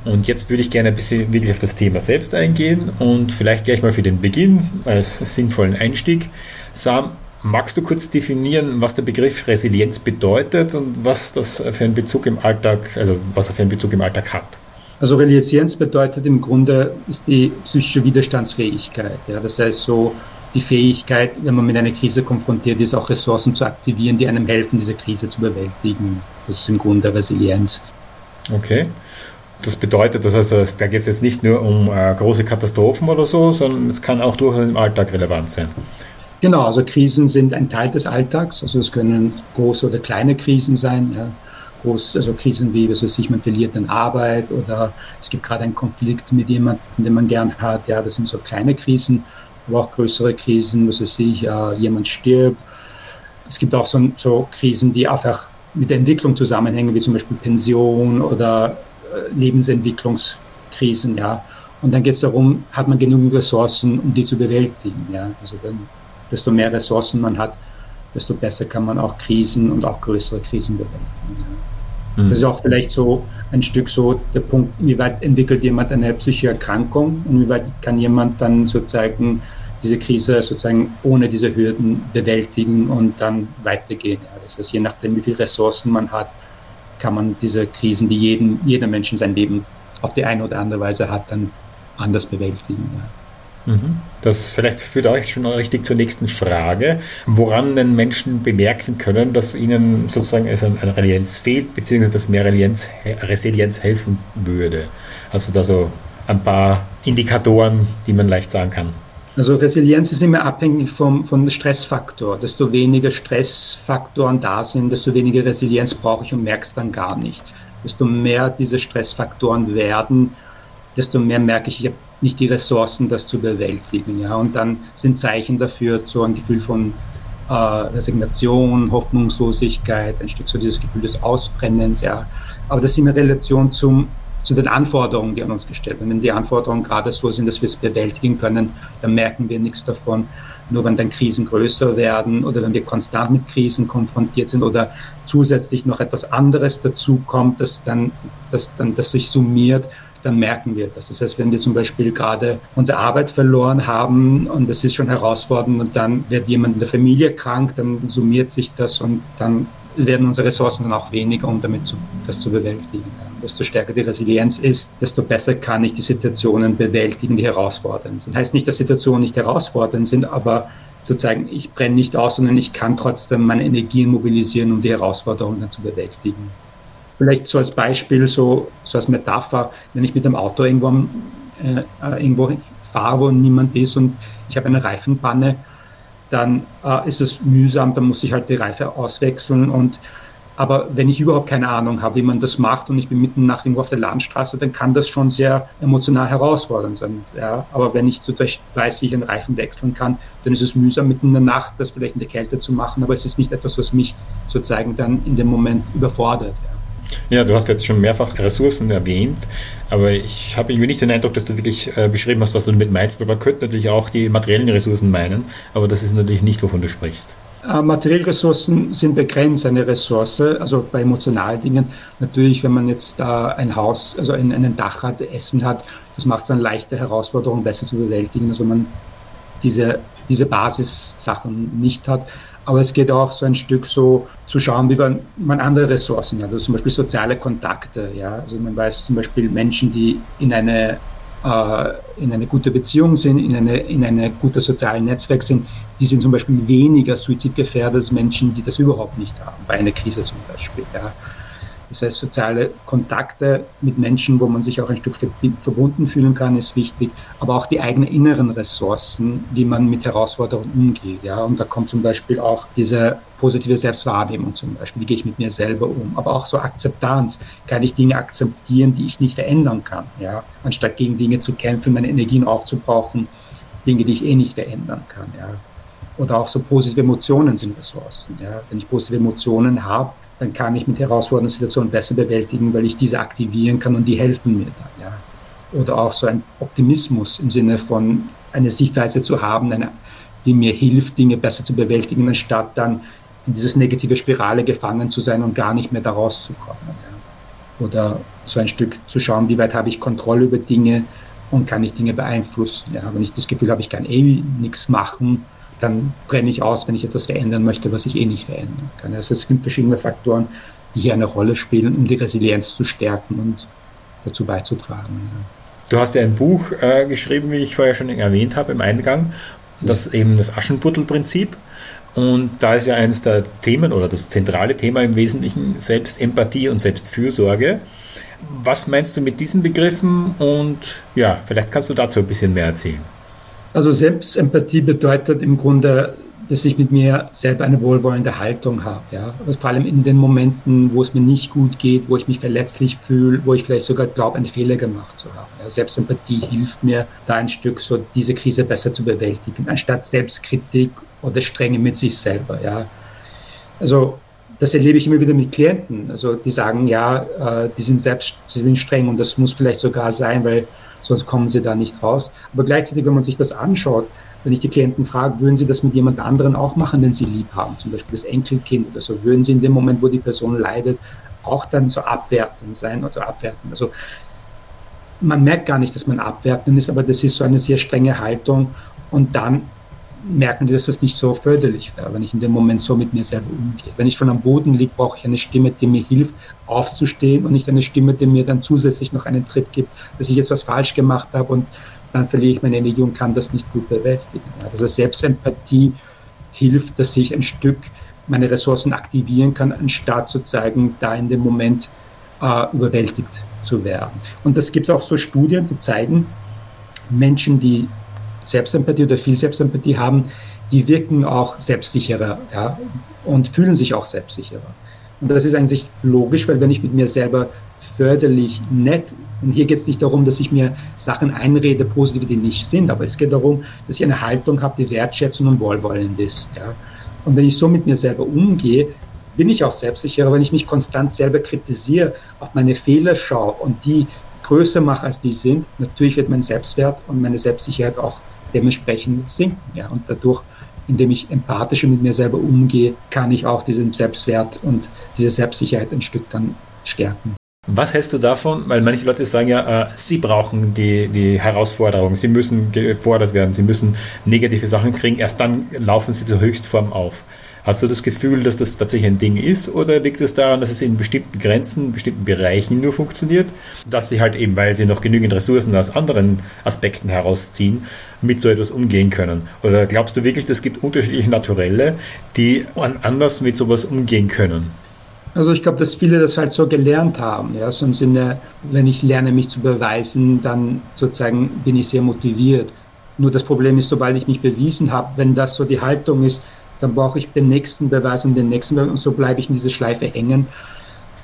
Und jetzt würde ich gerne ein bisschen wirklich auf das Thema selbst eingehen und vielleicht gleich mal für den Beginn als sinnvollen Einstieg. Sam, magst du kurz definieren, was der Begriff Resilienz bedeutet und was das für einen Bezug im Alltag, also was er für einen Bezug im Alltag hat? Also Resilienz bedeutet im Grunde ist die psychische Widerstandsfähigkeit. Ja, das heißt so die Fähigkeit, wenn man mit einer Krise konfrontiert ist, auch Ressourcen zu aktivieren, die einem helfen, diese Krise zu bewältigen. Das ist im Grunde Resilienz. Okay. Das bedeutet, das heißt, da geht es jetzt nicht nur um äh, große Katastrophen oder so, sondern es kann auch durchaus im Alltag relevant sein. Genau, also Krisen sind ein Teil des Alltags. Also es können große oder kleine Krisen sein. Ja groß, also Krisen wie, was weiß ich, man verliert eine Arbeit oder es gibt gerade einen Konflikt mit jemandem, den man gern hat. Ja, das sind so kleine Krisen, aber auch größere Krisen, was weiß ich, ja, jemand stirbt. Es gibt auch so, so Krisen, die einfach mit der Entwicklung zusammenhängen, wie zum Beispiel Pension oder äh, Lebensentwicklungskrisen, ja. Und dann geht es darum, hat man genügend Ressourcen, um die zu bewältigen, ja. Also dann, desto mehr Ressourcen man hat, desto besser kann man auch Krisen und auch größere Krisen bewältigen. Ja. Mhm. Das ist auch vielleicht so ein Stück so der Punkt, wie weit entwickelt jemand eine psychische Erkrankung und wie weit kann jemand dann sozusagen diese Krise sozusagen ohne diese Hürden bewältigen und dann weitergehen. Ja, das heißt, je nachdem, wie viele Ressourcen man hat, kann man diese Krisen, die jeden, jeder Mensch in seinem Leben auf die eine oder andere Weise hat, dann anders bewältigen. Ja. Das vielleicht führt euch schon richtig zur nächsten Frage, woran denn Menschen bemerken können, dass ihnen sozusagen es an Resilienz fehlt, beziehungsweise dass mehr Resilienz, Resilienz helfen würde. Also da so ein paar Indikatoren, die man leicht sagen kann. Also Resilienz ist immer abhängig vom, vom Stressfaktor. Desto weniger Stressfaktoren da sind, desto weniger Resilienz brauche ich und merkst dann gar nicht. Desto mehr diese Stressfaktoren werden, desto mehr merke ich, ich habe nicht die Ressourcen, das zu bewältigen. Ja? Und dann sind Zeichen dafür so ein Gefühl von äh, Resignation, Hoffnungslosigkeit, ein Stück so dieses Gefühl des Ausbrennens. Ja? Aber das ist in Relation zum, zu den Anforderungen, die an uns gestellt werden. Wenn die Anforderungen gerade so sind, dass wir es bewältigen können, dann merken wir nichts davon. Nur wenn dann Krisen größer werden oder wenn wir konstant mit Krisen konfrontiert sind oder zusätzlich noch etwas anderes dazu kommt, das dann, das dann, das sich summiert, dann merken wir das. Das heißt, wenn wir zum Beispiel gerade unsere Arbeit verloren haben und das ist schon herausfordernd und dann wird jemand in der Familie krank, dann summiert sich das und dann werden unsere Ressourcen dann auch weniger, um damit zu, das zu bewältigen. Desto stärker die Resilienz ist, desto besser kann ich die Situationen bewältigen, die herausfordernd sind. Heißt nicht, dass Situationen nicht herausfordernd sind, aber sozusagen, ich brenne nicht aus, sondern ich kann trotzdem meine Energien mobilisieren, um die Herausforderungen zu bewältigen. Vielleicht so als Beispiel, so, so als Metapher, wenn ich mit dem Auto irgendwo, äh, äh, irgendwo fahre, wo niemand ist und ich habe eine Reifenpanne, dann äh, ist es mühsam, dann muss ich halt die Reife auswechseln und aber wenn ich überhaupt keine Ahnung habe, wie man das macht und ich bin mitten nach irgendwo auf der Landstraße, dann kann das schon sehr emotional herausfordernd sein. Ja? Aber wenn ich so weiß, wie ich einen Reifen wechseln kann, dann ist es mühsam, mitten in der Nacht das vielleicht in der Kälte zu machen. Aber es ist nicht etwas, was mich sozusagen dann in dem Moment überfordert. Ja? Ja, du hast jetzt schon mehrfach Ressourcen erwähnt, aber ich habe irgendwie nicht den Eindruck, dass du wirklich äh, beschrieben hast, was du damit meinst, weil man könnte natürlich auch die materiellen Ressourcen meinen, aber das ist natürlich nicht, wovon du sprichst. Äh, materielle Ressourcen sind begrenzt, eine Ressource, also bei emotionalen Dingen. Natürlich, wenn man jetzt äh, ein Haus, also ein, einen Dach hat, Essen hat, das macht es dann leichter, Herausforderungen besser zu bewältigen, als wenn man diese, diese Basissachen nicht hat. Aber es geht auch so ein Stück so zu schauen, wie man, man andere Ressourcen hat. Also zum Beispiel soziale Kontakte. Ja? Also man weiß zum Beispiel Menschen, die in eine, äh, in eine gute Beziehung sind, in eine, in eine gute soziale Netzwerk sind, die sind zum Beispiel weniger suizidgefährdet als Menschen, die das überhaupt nicht haben, bei einer Krise zum Beispiel. Ja? Das heißt, soziale Kontakte mit Menschen, wo man sich auch ein Stück verbunden fühlen kann, ist wichtig, aber auch die eigenen inneren Ressourcen, wie man mit Herausforderungen umgeht. Ja? Und da kommt zum Beispiel auch diese positive Selbstwahrnehmung zum Beispiel, wie gehe ich mit mir selber um, aber auch so Akzeptanz, kann ich Dinge akzeptieren, die ich nicht verändern kann, ja? anstatt gegen Dinge zu kämpfen, meine Energien aufzubrauchen, Dinge, die ich eh nicht verändern kann. Ja? Oder auch so positive Emotionen sind Ressourcen. Ja? Wenn ich positive Emotionen habe, dann kann ich mit herausfordernden Situationen besser bewältigen, weil ich diese aktivieren kann und die helfen mir dann. Ja. Oder auch so ein Optimismus im Sinne von eine Sichtweise zu haben, eine, die mir hilft, Dinge besser zu bewältigen, anstatt dann in diese negative Spirale gefangen zu sein und gar nicht mehr da rauszukommen. Ja. Oder so ein Stück zu schauen, wie weit habe ich Kontrolle über Dinge und kann ich Dinge beeinflussen. Ja. Wenn ich das Gefühl habe, ich kann eh nichts machen, dann brenne ich aus, wenn ich etwas verändern möchte, was ich eh nicht verändern kann. Also es gibt verschiedene Faktoren, die hier eine Rolle spielen, um die Resilienz zu stärken und dazu beizutragen. Du hast ja ein Buch äh, geschrieben, wie ich vorher schon erwähnt habe im Eingang, das eben das Aschenputtel-Prinzip. Und da ist ja eines der Themen oder das zentrale Thema im Wesentlichen Selbstempathie und Selbstfürsorge. Was meinst du mit diesen Begriffen? Und ja, vielleicht kannst du dazu ein bisschen mehr erzählen. Also Selbstempathie bedeutet im Grunde, dass ich mit mir selber eine wohlwollende Haltung habe. Ja? Also vor allem in den Momenten, wo es mir nicht gut geht, wo ich mich verletzlich fühle, wo ich vielleicht sogar glaube, einen Fehler gemacht zu haben. Ja? Selbstempathie hilft mir, da ein Stück so diese Krise besser zu bewältigen, anstatt Selbstkritik oder Strenge mit sich selber. Ja? Also das erlebe ich immer wieder mit Klienten. Also die sagen, ja, äh, die sind selbst, sie sind streng und das muss vielleicht sogar sein, weil sonst kommen sie da nicht raus. Aber gleichzeitig, wenn man sich das anschaut, wenn ich die Klienten frage, würden sie das mit jemand anderen auch machen, den sie lieb haben, zum Beispiel das Enkelkind oder so, würden sie in dem Moment, wo die Person leidet, auch dann so abwertend sein oder abwerten. Also man merkt gar nicht, dass man abwertend ist, aber das ist so eine sehr strenge Haltung und dann merken die, dass das nicht so förderlich wäre, wenn ich in dem Moment so mit mir selber umgehe. Wenn ich schon am Boden liege, brauche ich eine Stimme, die mir hilft, aufzustehen und nicht eine Stimme, die mir dann zusätzlich noch einen Tritt gibt, dass ich jetzt was falsch gemacht habe und dann verliere ich meine Energie und kann das nicht gut bewältigen. Also Selbstempathie hilft, dass ich ein Stück meine Ressourcen aktivieren kann, anstatt sozusagen da in dem Moment äh, überwältigt zu werden. Und das gibt es auch so Studien, die zeigen, Menschen, die Selbstempathie oder viel Selbstempathie haben, die wirken auch selbstsicherer ja, und fühlen sich auch selbstsicherer. Und das ist eigentlich logisch, weil wenn ich mit mir selber förderlich, nett, und hier geht es nicht darum, dass ich mir Sachen einrede, positive, die nicht sind, aber es geht darum, dass ich eine Haltung habe, die wertschätzend und wohlwollend ist. Ja. Und wenn ich so mit mir selber umgehe, bin ich auch selbstsicherer, wenn ich mich konstant selber kritisiere, auf meine Fehler schaue und die größer mache, als die sind, natürlich wird mein Selbstwert und meine Selbstsicherheit auch dementsprechend sinken. Ja. Und dadurch, indem ich empathischer mit mir selber umgehe, kann ich auch diesen Selbstwert und diese Selbstsicherheit ein Stück dann stärken. Was hältst du davon? Weil manche Leute sagen ja, äh, sie brauchen die, die Herausforderung, sie müssen gefordert werden, sie müssen negative Sachen kriegen, erst dann laufen sie zur Höchstform auf. Hast du das Gefühl, dass das tatsächlich ein Ding ist oder liegt es daran, dass es in bestimmten Grenzen, in bestimmten Bereichen nur funktioniert, dass sie halt eben, weil sie noch genügend Ressourcen aus anderen Aspekten herausziehen, mit so etwas umgehen können? Oder glaubst du wirklich, es gibt unterschiedliche Naturelle, die anders mit sowas umgehen können? Also ich glaube, dass viele das halt so gelernt haben. Ja? So im Sinne, wenn ich lerne, mich zu beweisen, dann sozusagen bin ich sehr motiviert. Nur das Problem ist, sobald ich mich bewiesen habe, wenn das so die Haltung ist, dann brauche ich den nächsten Beweis und den nächsten Beweis und so bleibe ich in diese Schleife hängen.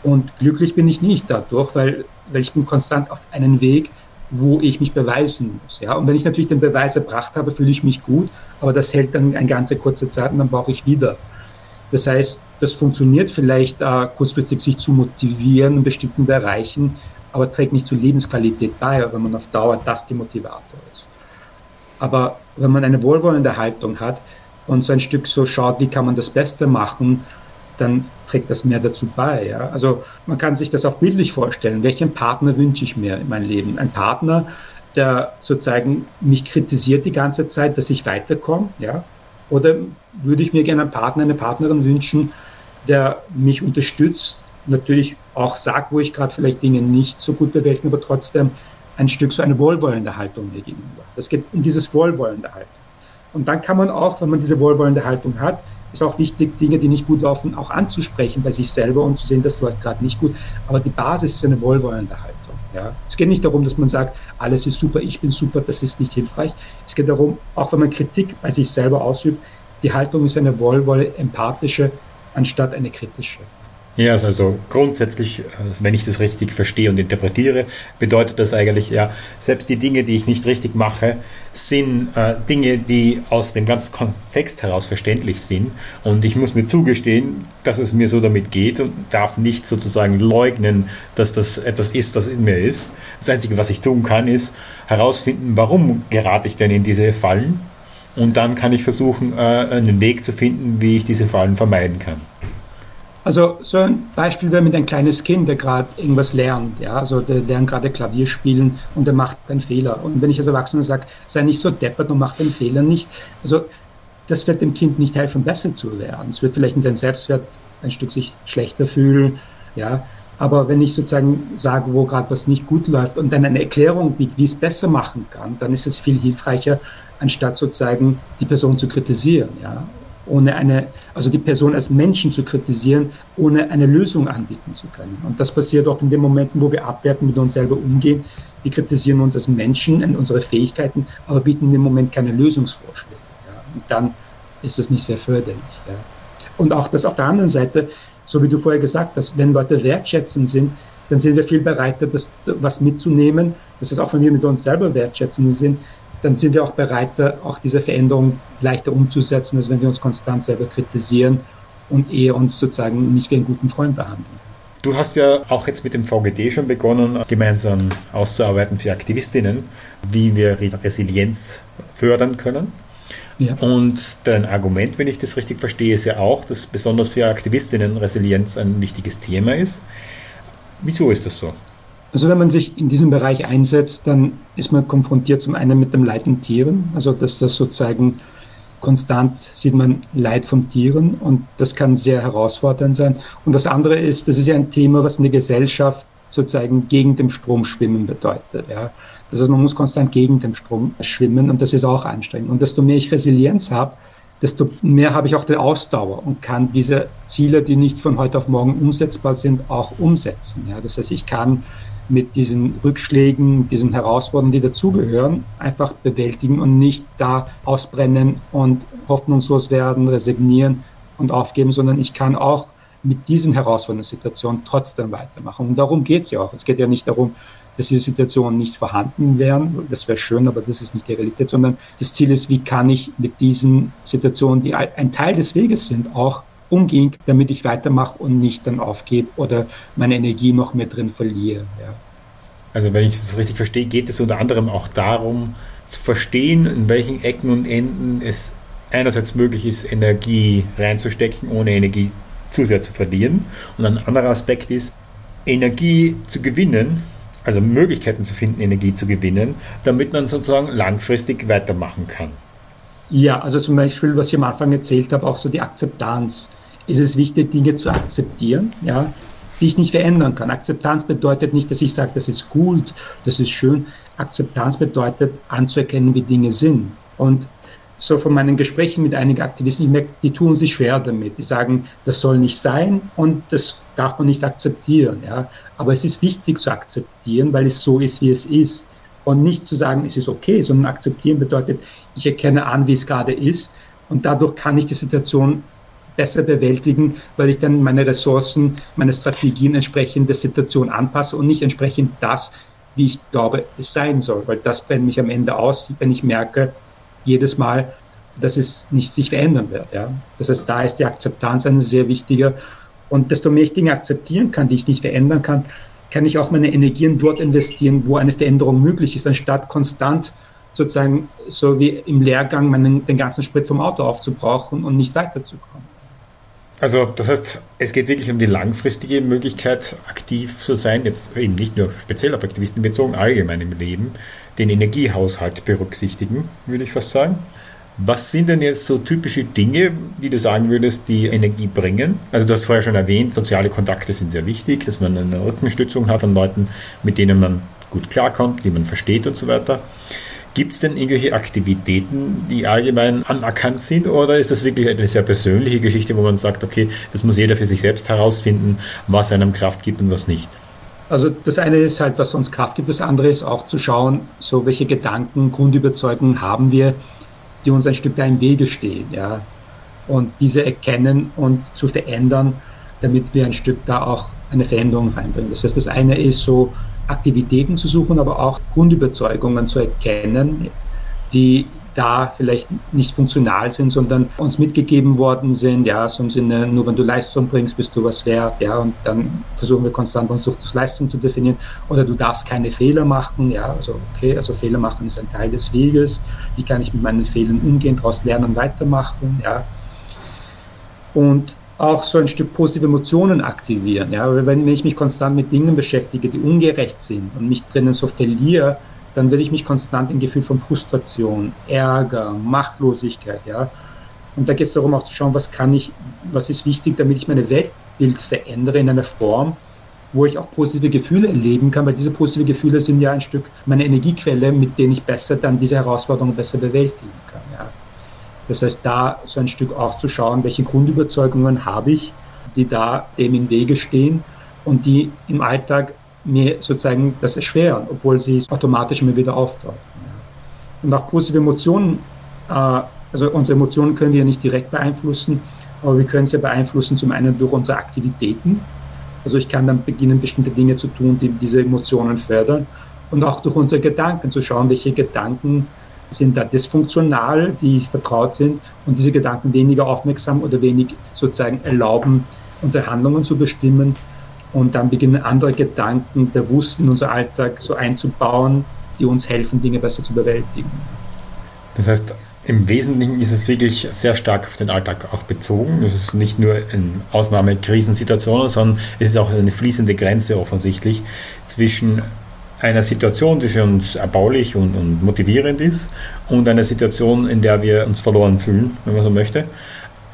Und glücklich bin ich nicht dadurch, weil, weil ich bin konstant auf einem Weg, wo ich mich beweisen muss. Ja? Und wenn ich natürlich den Beweis erbracht habe, fühle ich mich gut, aber das hält dann eine ganze kurze Zeit und dann brauche ich wieder. Das heißt, das funktioniert vielleicht äh, kurzfristig, sich zu motivieren in bestimmten Bereichen, aber trägt nicht zur Lebensqualität bei, wenn man auf Dauer das die Motivator ist. Aber wenn man eine wohlwollende Haltung hat, und so ein Stück so schaut, wie kann man das Beste machen, dann trägt das mehr dazu bei. Ja? Also man kann sich das auch bildlich vorstellen. Welchen Partner wünsche ich mir in meinem Leben? Ein Partner, der sozusagen mich kritisiert die ganze Zeit, dass ich weiterkomme, ja? Oder würde ich mir gerne einen Partner, eine Partnerin wünschen, der mich unterstützt, natürlich auch sagt, wo ich gerade vielleicht Dinge nicht so gut bewältige, aber trotzdem ein Stück so eine wohlwollende Haltung mir gegenüber. Das geht in dieses wohlwollende Haltung. Und dann kann man auch, wenn man diese wohlwollende Haltung hat, ist auch wichtig, Dinge, die nicht gut laufen, auch anzusprechen bei sich selber und zu sehen, das läuft gerade nicht gut. Aber die Basis ist eine wohlwollende Haltung. Ja. Es geht nicht darum, dass man sagt, alles ist super, ich bin super, das ist nicht hilfreich. Es geht darum, auch wenn man Kritik bei sich selber ausübt, die Haltung ist eine wohlwolle, empathische, anstatt eine kritische. Ja, also grundsätzlich, also wenn ich das richtig verstehe und interpretiere, bedeutet das eigentlich, ja, selbst die Dinge, die ich nicht richtig mache, sind äh, Dinge, die aus dem ganzen Kontext heraus verständlich sind. Und ich muss mir zugestehen, dass es mir so damit geht und darf nicht sozusagen leugnen, dass das etwas ist, das in mir ist. Das Einzige, was ich tun kann, ist herausfinden, warum gerate ich denn in diese Fallen. Und dann kann ich versuchen, äh, einen Weg zu finden, wie ich diese Fallen vermeiden kann. Also so ein Beispiel wäre mit ein kleines Kind, der gerade irgendwas lernt, ja, also der lernt gerade Klavier spielen und der macht einen Fehler. Und wenn ich als Erwachsener sage, sei nicht so deppert und mach den Fehler nicht, also das wird dem Kind nicht helfen, besser zu werden. Es wird vielleicht in seinem Selbstwert ein Stück sich schlechter fühlen, ja. Aber wenn ich sozusagen sage, wo gerade was nicht gut läuft und dann eine Erklärung biete, wie es besser machen kann, dann ist es viel hilfreicher, anstatt sozusagen die Person zu kritisieren, ja ohne eine, also die Person als Menschen zu kritisieren, ohne eine Lösung anbieten zu können. Und das passiert auch in den Momenten, wo wir abwerten, mit uns selber umgehen. Wir kritisieren uns als Menschen und unsere Fähigkeiten, aber bieten dem Moment keine Lösungsvorschläge. Ja. Und dann ist das nicht sehr förderlich. Ja. Und auch das auf der anderen Seite, so wie du vorher gesagt hast, wenn Leute wertschätzend sind, dann sind wir viel bereiter, das was mitzunehmen. Das ist auch, wenn wir mit uns selber wertschätzend sind, dann sind wir auch bereiter, auch diese Veränderung leichter umzusetzen, als wenn wir uns konstant selber kritisieren und eher uns sozusagen nicht wie einen guten Freund behandeln. Du hast ja auch jetzt mit dem VGD schon begonnen, gemeinsam auszuarbeiten für Aktivistinnen, wie wir Resilienz fördern können. Ja. Und dein Argument, wenn ich das richtig verstehe, ist ja auch, dass besonders für Aktivistinnen Resilienz ein wichtiges Thema ist. Wieso ist das so? Also wenn man sich in diesem Bereich einsetzt, dann ist man konfrontiert zum einen mit dem Leid von Tieren, also dass das sozusagen konstant sieht man Leid von Tieren und das kann sehr herausfordernd sein. Und das andere ist, das ist ja ein Thema, was eine Gesellschaft sozusagen gegen den Strom schwimmen bedeutet. Ja. Das heißt, man muss konstant gegen den Strom schwimmen und das ist auch anstrengend. Und desto mehr ich Resilienz habe, desto mehr habe ich auch die Ausdauer und kann diese Ziele, die nicht von heute auf morgen umsetzbar sind, auch umsetzen. Ja. Das heißt, ich kann mit diesen Rückschlägen, diesen Herausforderungen, die dazugehören, einfach bewältigen und nicht da ausbrennen und hoffnungslos werden, resignieren und aufgeben, sondern ich kann auch mit diesen herausfordernden Situationen trotzdem weitermachen. Und darum geht es ja auch. Es geht ja nicht darum, dass diese Situationen nicht vorhanden wären. Das wäre schön, aber das ist nicht die Realität, sondern das Ziel ist, wie kann ich mit diesen Situationen, die ein Teil des Weges sind, auch umging, damit ich weitermache und nicht dann aufgebe oder meine Energie noch mehr drin verliere. Ja. Also wenn ich das richtig verstehe, geht es unter anderem auch darum, zu verstehen, in welchen Ecken und Enden es einerseits möglich ist, Energie reinzustecken, ohne Energie zu sehr zu verlieren. Und ein anderer Aspekt ist, Energie zu gewinnen, also Möglichkeiten zu finden, Energie zu gewinnen, damit man sozusagen langfristig weitermachen kann. Ja, also zum Beispiel, was ich am Anfang erzählt habe, auch so die Akzeptanz ist es wichtig, Dinge zu akzeptieren, ja, die ich nicht verändern kann. Akzeptanz bedeutet nicht, dass ich sage, das ist gut, das ist schön. Akzeptanz bedeutet anzuerkennen, wie Dinge sind. Und so von meinen Gesprächen mit einigen Aktivisten, ich merke, die tun sich schwer damit. Die sagen, das soll nicht sein und das darf man nicht akzeptieren. Ja. Aber es ist wichtig zu akzeptieren, weil es so ist, wie es ist. Und nicht zu sagen, es ist okay, sondern akzeptieren bedeutet, ich erkenne an, wie es gerade ist und dadurch kann ich die Situation besser bewältigen, weil ich dann meine Ressourcen, meine Strategien entsprechend der Situation anpasse und nicht entsprechend das, wie ich glaube, es sein soll. Weil das brennt mich am Ende aus, wenn ich merke, jedes Mal, dass es nicht sich verändern wird. Ja? Das heißt, da ist die Akzeptanz eine sehr wichtige. Und desto mehr ich Dinge akzeptieren kann, die ich nicht verändern kann, kann ich auch meine Energien dort investieren, wo eine Veränderung möglich ist, anstatt konstant sozusagen so wie im Lehrgang meinen, den ganzen Sprit vom Auto aufzubrauchen und nicht weiterzukommen. Also das heißt, es geht wirklich um die langfristige Möglichkeit, aktiv zu sein, jetzt eben nicht nur speziell auf Aktivisten bezogen, allgemein im Leben, den Energiehaushalt berücksichtigen, würde ich fast sagen. Was sind denn jetzt so typische Dinge, die du sagen würdest, die Energie bringen? Also du hast vorher schon erwähnt, soziale Kontakte sind sehr wichtig, dass man eine Rückenstützung hat von Leuten, mit denen man gut klarkommt, die man versteht und so weiter. Gibt es denn irgendwelche Aktivitäten, die allgemein anerkannt sind oder ist das wirklich eine sehr persönliche Geschichte, wo man sagt, okay, das muss jeder für sich selbst herausfinden, was einem Kraft gibt und was nicht? Also das eine ist halt, was uns Kraft gibt, das andere ist auch zu schauen, so welche Gedanken, Grundüberzeugungen haben wir, die uns ein Stück da im Wege stehen, ja. Und diese erkennen und zu verändern, damit wir ein Stück da auch eine Veränderung reinbringen. Das heißt, das eine ist so Aktivitäten zu suchen, aber auch Grundüberzeugungen zu erkennen, die da vielleicht nicht funktional sind, sondern uns mitgegeben worden sind, ja, so im Sinne, nur wenn du Leistung bringst, bist du was wert, ja, und dann versuchen wir konstant uns durch das Leistung zu definieren, oder du darfst keine Fehler machen, ja, also okay, also Fehler machen ist ein Teil des Weges, wie kann ich mit meinen Fehlern umgehen, daraus lernen und weitermachen, ja, und auch so ein Stück positive Emotionen aktivieren. Ja? Weil wenn ich mich konstant mit Dingen beschäftige, die ungerecht sind und mich drinnen so verliere, dann werde ich mich konstant im Gefühl von Frustration, Ärger, Machtlosigkeit, ja. Und da geht es darum auch zu schauen, was kann ich, was ist wichtig, damit ich meine Weltbild verändere in einer Form, wo ich auch positive Gefühle erleben kann, weil diese positive Gefühle sind ja ein Stück meine Energiequelle, mit denen ich besser dann diese Herausforderungen besser bewältigen kann. Ja. Das heißt, da so ein Stück auch zu schauen, welche Grundüberzeugungen habe ich, die da dem im Wege stehen und die im Alltag mir sozusagen das erschweren, obwohl sie automatisch immer wieder auftauchen. Und auch positive Emotionen, äh, also unsere Emotionen können wir nicht direkt beeinflussen, aber wir können sie beeinflussen zum einen durch unsere Aktivitäten. Also ich kann dann beginnen, bestimmte Dinge zu tun, die diese Emotionen fördern. Und auch durch unsere Gedanken zu schauen, welche Gedanken sind da dysfunktional, die vertraut sind und diese Gedanken weniger aufmerksam oder wenig sozusagen erlauben, unsere Handlungen zu bestimmen. Und dann beginnen andere Gedanken bewusst in unser Alltag so einzubauen, die uns helfen, Dinge besser zu bewältigen. Das heißt, im Wesentlichen ist es wirklich sehr stark auf den Alltag auch bezogen. Es ist nicht nur eine Ausnahmekrisensituation, sondern es ist auch eine fließende Grenze offensichtlich zwischen einer Situation, die für uns erbaulich und, und motivierend ist und einer Situation, in der wir uns verloren fühlen, wenn man so möchte.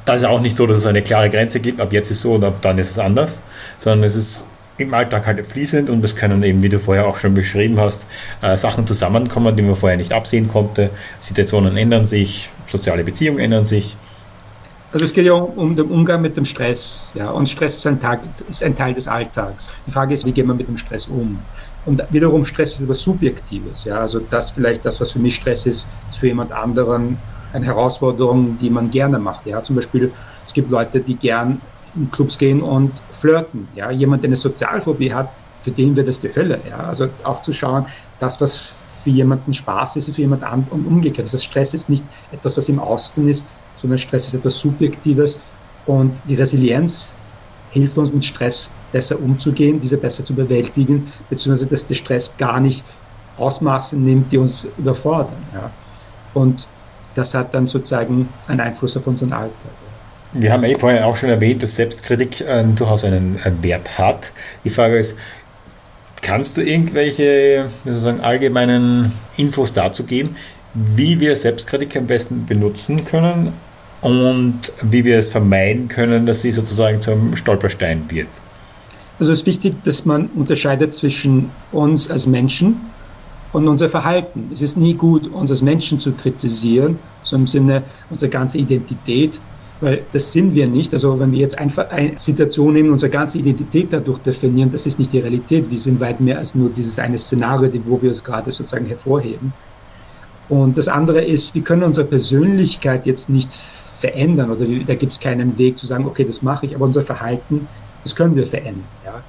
Da ist ja auch nicht so, dass es eine klare Grenze gibt, ab jetzt ist so und ab dann ist es anders, sondern es ist im Alltag halt fließend und es können eben, wie du vorher auch schon beschrieben hast, äh, Sachen zusammenkommen, die man vorher nicht absehen konnte. Situationen ändern sich, soziale Beziehungen ändern sich. Also es geht ja um, den Umgang mit dem Stress. Ja, und Stress ist ein, Tag, ist ein Teil des Alltags. Die Frage ist, wie geht man mit dem Stress um? Und wiederum Stress ist etwas Subjektives. Ja? Also das vielleicht, das, was für mich Stress ist, ist für jemand anderen eine Herausforderung, die man gerne macht. Ja? Zum Beispiel, es gibt Leute, die gern in Clubs gehen und flirten. Ja? Jemand, der eine Sozialphobie hat, für den wird es die Hölle. Ja? Also auch zu schauen, das, was für jemanden Spaß ist, ist für jemand anderen und umgekehrt. Das heißt, Stress ist nicht etwas, was im Außen ist, sondern Stress ist etwas Subjektives und die Resilienz hilft uns mit Stress besser umzugehen, diese besser zu bewältigen, beziehungsweise dass der Stress gar nicht Ausmaße nimmt, die uns überfordern. Ja. Und das hat dann sozusagen einen Einfluss auf unseren Alltag. Wir haben eh vorher auch schon erwähnt, dass Selbstkritik äh, durchaus einen äh, Wert hat. Die Frage ist, kannst du irgendwelche sozusagen allgemeinen Infos dazu geben, wie wir Selbstkritik am besten benutzen können und wie wir es vermeiden können, dass sie sozusagen zum Stolperstein wird? Also es ist wichtig, dass man unterscheidet zwischen uns als Menschen und unser Verhalten. Es ist nie gut, uns als Menschen zu kritisieren, so im Sinne unserer ganzen Identität, weil das sind wir nicht. Also wenn wir jetzt einfach eine Situation nehmen, unsere ganze Identität dadurch definieren, das ist nicht die Realität. Wir sind weit mehr als nur dieses eine Szenario, wo wir es gerade sozusagen hervorheben. Und das andere ist, wir können unsere Persönlichkeit jetzt nicht verändern oder da gibt es keinen Weg zu sagen, okay, das mache ich, aber unser Verhalten das können wir verändern. Ja.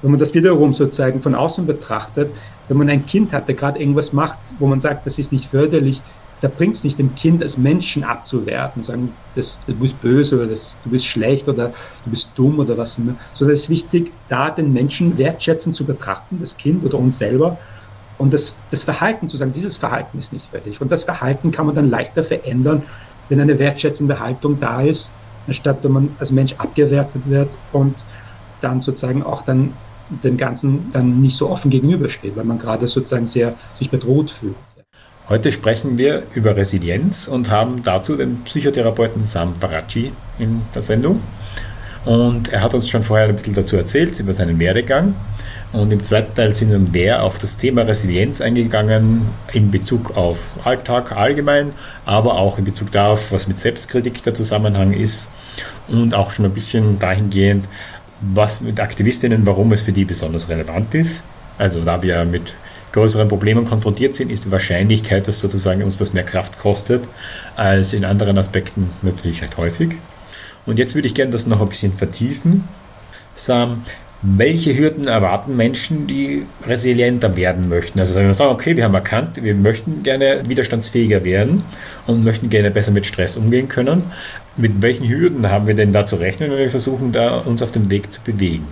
Wenn man das wiederum sozusagen von außen betrachtet, wenn man ein Kind hat, der gerade irgendwas macht, wo man sagt, das ist nicht förderlich, da bringt es nicht dem Kind als Menschen abzuwerten, sagen, das, du bist böse oder das, du bist schlecht oder du bist dumm oder was immer, sondern es ist wichtig, da den Menschen wertschätzend zu betrachten, das Kind oder uns selber Und das, das Verhalten zu sagen, dieses Verhalten ist nicht fertig. Und das Verhalten kann man dann leichter verändern, wenn eine wertschätzende Haltung da ist, anstatt wenn man als Mensch abgewertet wird und dann sozusagen auch dann dem Ganzen dann nicht so offen gegenübersteht, weil man gerade sozusagen sehr sich bedroht fühlt. Heute sprechen wir über Resilienz und haben dazu den Psychotherapeuten Sam Faracci in der Sendung. Und er hat uns schon vorher ein bisschen dazu erzählt, über seinen Werdegang. Und im zweiten Teil sind wir mehr auf das Thema Resilienz eingegangen, in Bezug auf Alltag allgemein, aber auch in Bezug darauf, was mit Selbstkritik der Zusammenhang ist und auch schon ein bisschen dahingehend, was mit Aktivistinnen, warum es für die besonders relevant ist. Also da wir mit größeren Problemen konfrontiert sind, ist die Wahrscheinlichkeit, dass sozusagen uns das mehr Kraft kostet, als in anderen Aspekten natürlich recht häufig. Und jetzt würde ich gerne das noch ein bisschen vertiefen. Sam, welche Hürden erwarten Menschen, die resilienter werden möchten? Also wenn wir sagen, okay, wir haben erkannt, wir möchten gerne widerstandsfähiger werden und möchten gerne besser mit Stress umgehen können. Mit welchen Hürden haben wir denn da zu rechnen, wenn wir versuchen, da uns auf dem Weg zu bewegen?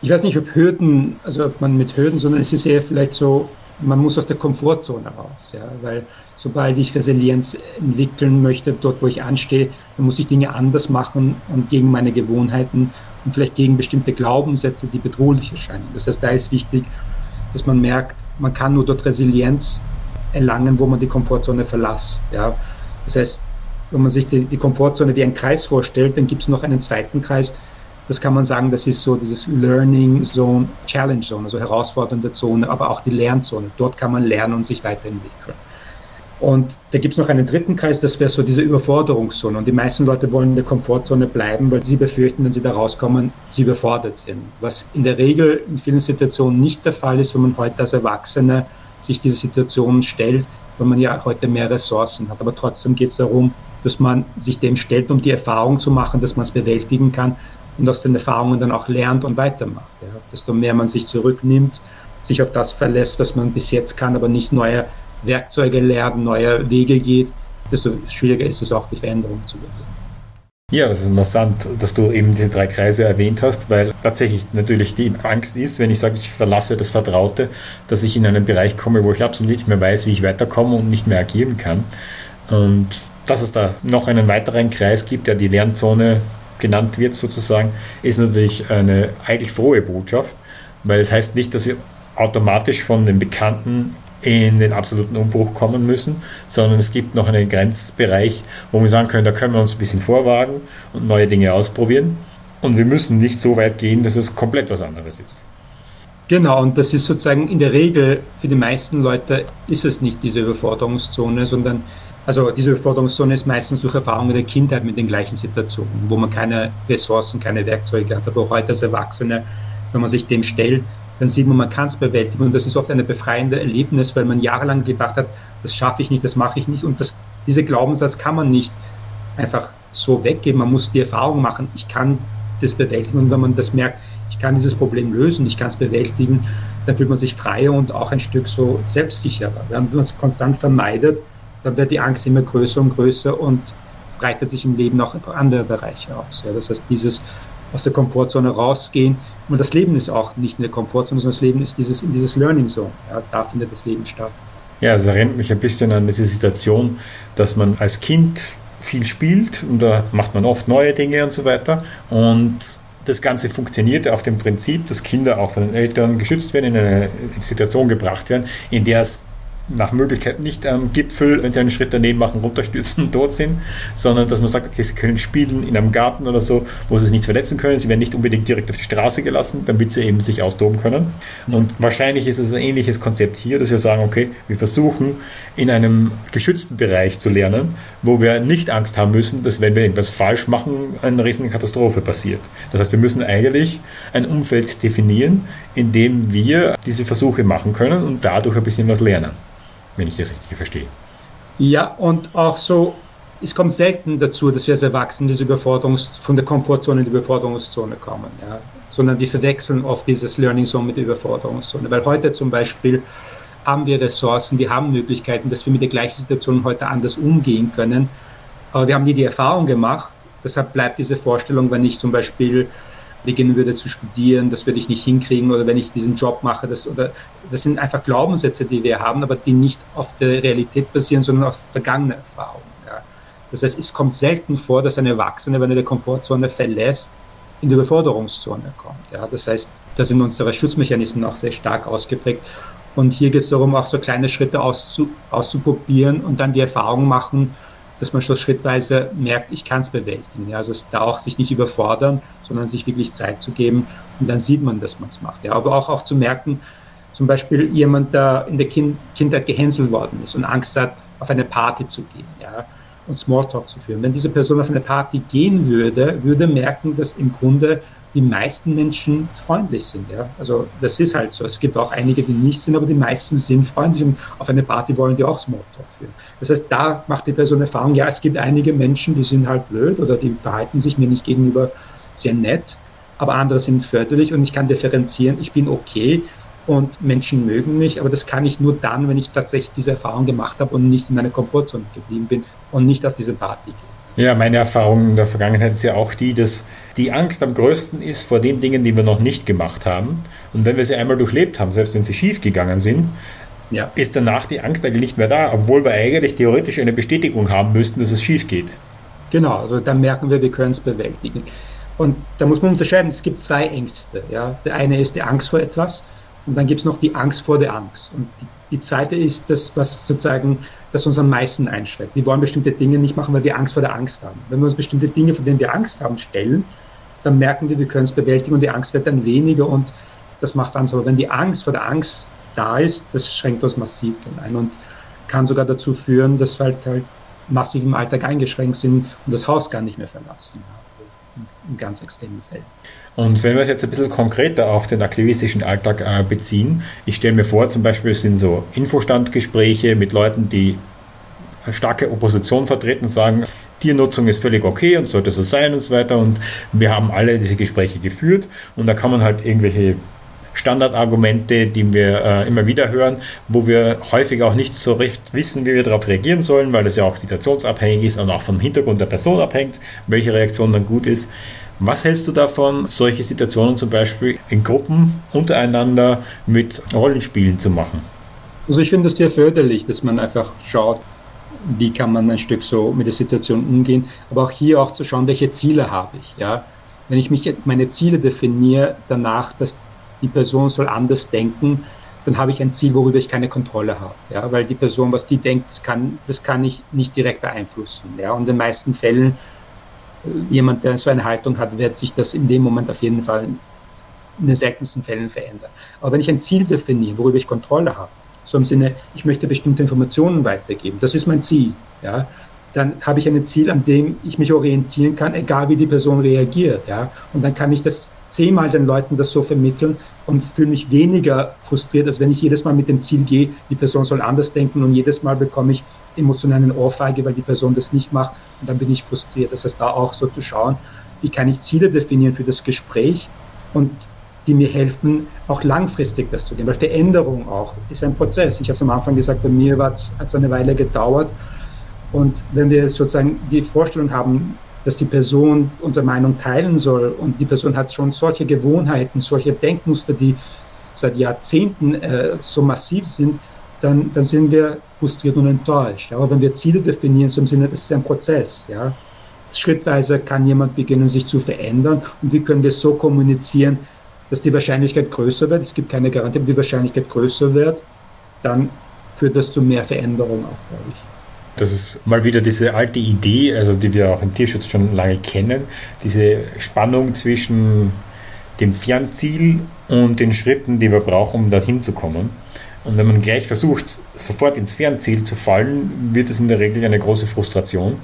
Ich weiß nicht, ob Hürden, also ob man mit Hürden, sondern es ist eher vielleicht so, man muss aus der Komfortzone raus, ja, weil sobald ich Resilienz entwickeln möchte, dort wo ich anstehe, dann muss ich Dinge anders machen und gegen meine Gewohnheiten und vielleicht gegen bestimmte Glaubenssätze, die bedrohlich erscheinen. Das heißt, da ist wichtig, dass man merkt, man kann nur dort Resilienz erlangen, wo man die Komfortzone verlässt. Ja. Das heißt, wenn man sich die, die Komfortzone wie einen Kreis vorstellt, dann gibt es noch einen zweiten Kreis. Das kann man sagen, das ist so dieses Learning Zone, Challenge Zone, also herausfordernde Zone, aber auch die Lernzone. Dort kann man lernen und sich weiterentwickeln. Und da gibt es noch einen dritten Kreis, das wäre so diese Überforderungszone. Und die meisten Leute wollen in der Komfortzone bleiben, weil sie befürchten, wenn sie da rauskommen, sie überfordert sind. Was in der Regel in vielen Situationen nicht der Fall ist, wenn man heute als Erwachsener sich diese Situation stellt, weil man ja heute mehr Ressourcen hat. Aber trotzdem geht es darum, dass man sich dem stellt, um die Erfahrung zu machen, dass man es bewältigen kann und aus den Erfahrungen dann auch lernt und weitermacht. Ja. Desto mehr man sich zurücknimmt, sich auf das verlässt, was man bis jetzt kann, aber nicht neue Werkzeuge lernen, neue Wege geht, desto schwieriger ist es auch, die Veränderung zu bewegen. Ja, das ist interessant, dass du eben diese drei Kreise erwähnt hast, weil tatsächlich natürlich die Angst ist, wenn ich sage, ich verlasse das Vertraute, dass ich in einen Bereich komme, wo ich absolut nicht mehr weiß, wie ich weiterkomme und nicht mehr agieren kann. Und dass es da noch einen weiteren Kreis gibt, der die Lernzone genannt wird sozusagen, ist natürlich eine eigentlich frohe Botschaft, weil es heißt nicht, dass wir automatisch von den Bekannten in den absoluten Umbruch kommen müssen, sondern es gibt noch einen Grenzbereich, wo wir sagen können, da können wir uns ein bisschen vorwagen und neue Dinge ausprobieren. Und wir müssen nicht so weit gehen, dass es komplett was anderes ist. Genau, und das ist sozusagen in der Regel für die meisten Leute ist es nicht diese Überforderungszone, sondern also diese Überforderungszone ist meistens durch Erfahrungen der Kindheit mit den gleichen Situationen, wo man keine Ressourcen, keine Werkzeuge hat. Aber heute als Erwachsene, wenn man sich dem stellt, dann sieht man, man kann es bewältigen. Und das ist oft ein befreiendes Erlebnis, weil man jahrelang gedacht hat, das schaffe ich nicht, das mache ich nicht. Und das, diese Glaubenssatz kann man nicht einfach so weggeben. Man muss die Erfahrung machen, ich kann das bewältigen. Und wenn man das merkt, ich kann dieses Problem lösen, ich kann es bewältigen, dann fühlt man sich freier und auch ein Stück so selbstsicherer. Wenn man es konstant vermeidet, dann wird die Angst immer größer und größer und breitet sich im Leben auch in andere Bereiche aus. Ja, das heißt, dieses aus der Komfortzone rausgehen. Und das Leben ist auch nicht in der Komfortzone, sondern das Leben ist dieses, in dieses Learning Zone. Ja, da findet das Leben statt. Ja, es erinnert mich ein bisschen an diese Situation, dass man als Kind viel spielt und da macht man oft neue Dinge und so weiter. Und das Ganze funktioniert auf dem Prinzip, dass Kinder auch von den Eltern geschützt werden, in eine Situation gebracht werden, in der es nach Möglichkeit nicht am Gipfel, wenn sie einen Schritt daneben machen, runterstürzen und tot sind, sondern dass man sagt, okay, sie können spielen in einem Garten oder so, wo sie sich nicht verletzen können. Sie werden nicht unbedingt direkt auf die Straße gelassen, damit sie eben sich austoben können. Und wahrscheinlich ist es ein ähnliches Konzept hier, dass wir sagen, okay, wir versuchen in einem geschützten Bereich zu lernen, wo wir nicht Angst haben müssen, dass wenn wir irgendwas falsch machen, eine riesige Katastrophe passiert. Das heißt, wir müssen eigentlich ein Umfeld definieren, in dem wir diese Versuche machen können und dadurch ein bisschen was lernen wenn ich das richtig verstehe. Ja, und auch so, es kommt selten dazu, dass wir als Erwachsene diese Überforderungs von der Komfortzone in die Überforderungszone kommen, ja? sondern wir verwechseln oft dieses Learning Zone mit der Überforderungszone. Weil heute zum Beispiel haben wir Ressourcen, wir haben Möglichkeiten, dass wir mit der gleichen Situation heute anders umgehen können, aber wir haben nie die Erfahrung gemacht. Deshalb bleibt diese Vorstellung, wenn ich zum Beispiel beginnen würde zu studieren, das würde ich nicht hinkriegen oder wenn ich diesen Job mache, das oder das sind einfach Glaubenssätze, die wir haben, aber die nicht auf der Realität basieren, sondern auf vergangene Erfahrungen. Ja. Das heißt, es kommt selten vor, dass ein Erwachsener, wenn er die Komfortzone verlässt, in die Überforderungszone kommt. Ja. Das heißt, da sind unsere Schutzmechanismen auch sehr stark ausgeprägt. Und hier geht es darum, auch so kleine Schritte auszu, auszuprobieren und dann die Erfahrung machen, dass man schon schrittweise merkt, ich kann es bewältigen. Ja, also da auch sich nicht überfordern, sondern sich wirklich Zeit zu geben und dann sieht man, dass man es macht. Ja, aber auch, auch zu merken, zum Beispiel jemand, der in der kind Kindheit gehänselt worden ist und Angst hat, auf eine Party zu gehen ja, und Smalltalk zu führen. Wenn diese Person auf eine Party gehen würde, würde merken, dass im Grunde die meisten Menschen freundlich sind. Ja? Also das ist halt so. Es gibt auch einige, die nicht sind, aber die meisten sind freundlich und auf eine Party wollen die auch Smalltalk führen. Das heißt, da macht die Person Erfahrung, ja, es gibt einige Menschen, die sind halt blöd oder die verhalten sich mir nicht gegenüber sehr nett, aber andere sind förderlich und ich kann differenzieren, ich bin okay und Menschen mögen mich, aber das kann ich nur dann, wenn ich tatsächlich diese Erfahrung gemacht habe und nicht in meiner Komfortzone geblieben bin und nicht auf diese Party gehe. Ja, meine Erfahrung in der Vergangenheit ist ja auch die, dass die Angst am größten ist vor den Dingen, die wir noch nicht gemacht haben. Und wenn wir sie einmal durchlebt haben, selbst wenn sie schief gegangen sind, ja. ist danach die Angst eigentlich nicht mehr da, obwohl wir eigentlich theoretisch eine Bestätigung haben müssten, dass es schief geht. Genau, also dann merken wir, wir können es bewältigen. Und da muss man unterscheiden, es gibt zwei Ängste. Ja. Der eine ist die Angst vor etwas und dann gibt es noch die Angst vor der Angst. Und die, die zweite ist das, was sozusagen das uns am meisten einschränkt. Wir wollen bestimmte Dinge nicht machen, weil wir Angst vor der Angst haben. Wenn wir uns bestimmte Dinge, von denen wir Angst haben, stellen, dann merken wir, wir können es bewältigen und die Angst wird dann weniger und das macht es anders. Aber wenn die Angst vor der Angst da ist, das schränkt uns massiv ein und kann sogar dazu führen, dass wir halt, halt massiv im Alltag eingeschränkt sind und das Haus gar nicht mehr verlassen in ganz extremen Fällen. Und wenn wir es jetzt ein bisschen konkreter auf den aktivistischen Alltag äh, beziehen, ich stelle mir vor, zum Beispiel sind so Infostandgespräche mit Leuten, die starke Opposition vertreten, sagen, Tiernutzung ist völlig okay und sollte so sein und so weiter. Und wir haben alle diese Gespräche geführt und da kann man halt irgendwelche Standardargumente, die wir äh, immer wieder hören, wo wir häufig auch nicht so recht wissen, wie wir darauf reagieren sollen, weil das ja auch situationsabhängig ist und auch vom Hintergrund der Person abhängt, welche Reaktion dann gut ist. Was hältst du davon, solche Situationen zum Beispiel in Gruppen untereinander mit Rollenspielen zu machen? Also ich finde das sehr förderlich, dass man einfach schaut, wie kann man ein Stück so mit der Situation umgehen, aber auch hier auch zu schauen, welche Ziele habe ich. Ja? Wenn ich mich meine Ziele definiere danach, dass die Person soll anders denken, dann habe ich ein Ziel, worüber ich keine Kontrolle habe. Ja? Weil die Person, was die denkt, das kann, das kann ich nicht direkt beeinflussen. Ja? Und in den meisten Fällen jemand, der so eine Haltung hat, wird sich das in dem Moment auf jeden Fall in den seltensten Fällen verändern. Aber wenn ich ein Ziel definiere, worüber ich Kontrolle habe, so im Sinne, ich möchte bestimmte Informationen weitergeben, das ist mein Ziel, ja, dann habe ich ein Ziel, an dem ich mich orientieren kann, egal wie die Person reagiert, ja, und dann kann ich das zehnmal den Leuten das so vermitteln und fühle mich weniger frustriert, als wenn ich jedes Mal mit dem Ziel gehe, die Person soll anders denken und jedes Mal bekomme ich emotionalen Ohrfeige, weil die Person das nicht macht und dann bin ich frustriert. Das heißt, da auch so zu schauen, wie kann ich Ziele definieren für das Gespräch und die mir helfen, auch langfristig das zu gehen. Weil Veränderung auch ist ein Prozess. Ich habe es am Anfang gesagt, bei mir hat es eine Weile gedauert. Und wenn wir sozusagen die Vorstellung haben, dass die Person unsere Meinung teilen soll und die Person hat schon solche Gewohnheiten, solche Denkmuster, die seit Jahrzehnten äh, so massiv sind, dann, dann sind wir frustriert und enttäuscht. Aber wenn wir Ziele definieren, so im Sinne, das ist ein Prozess. Ja? Schrittweise kann jemand beginnen, sich zu verändern und wie können wir so kommunizieren, dass die Wahrscheinlichkeit größer wird. Es gibt keine Garantie, aber die Wahrscheinlichkeit größer wird, dann führt das zu mehr Veränderung auch, glaube ich. Das ist mal wieder diese alte Idee, also die wir auch im Tierschutz schon lange kennen, diese Spannung zwischen dem Fernziel und den Schritten, die wir brauchen, um dorthin zu kommen. Und wenn man gleich versucht, sofort ins Fernziel zu fallen, wird es in der Regel eine große Frustration.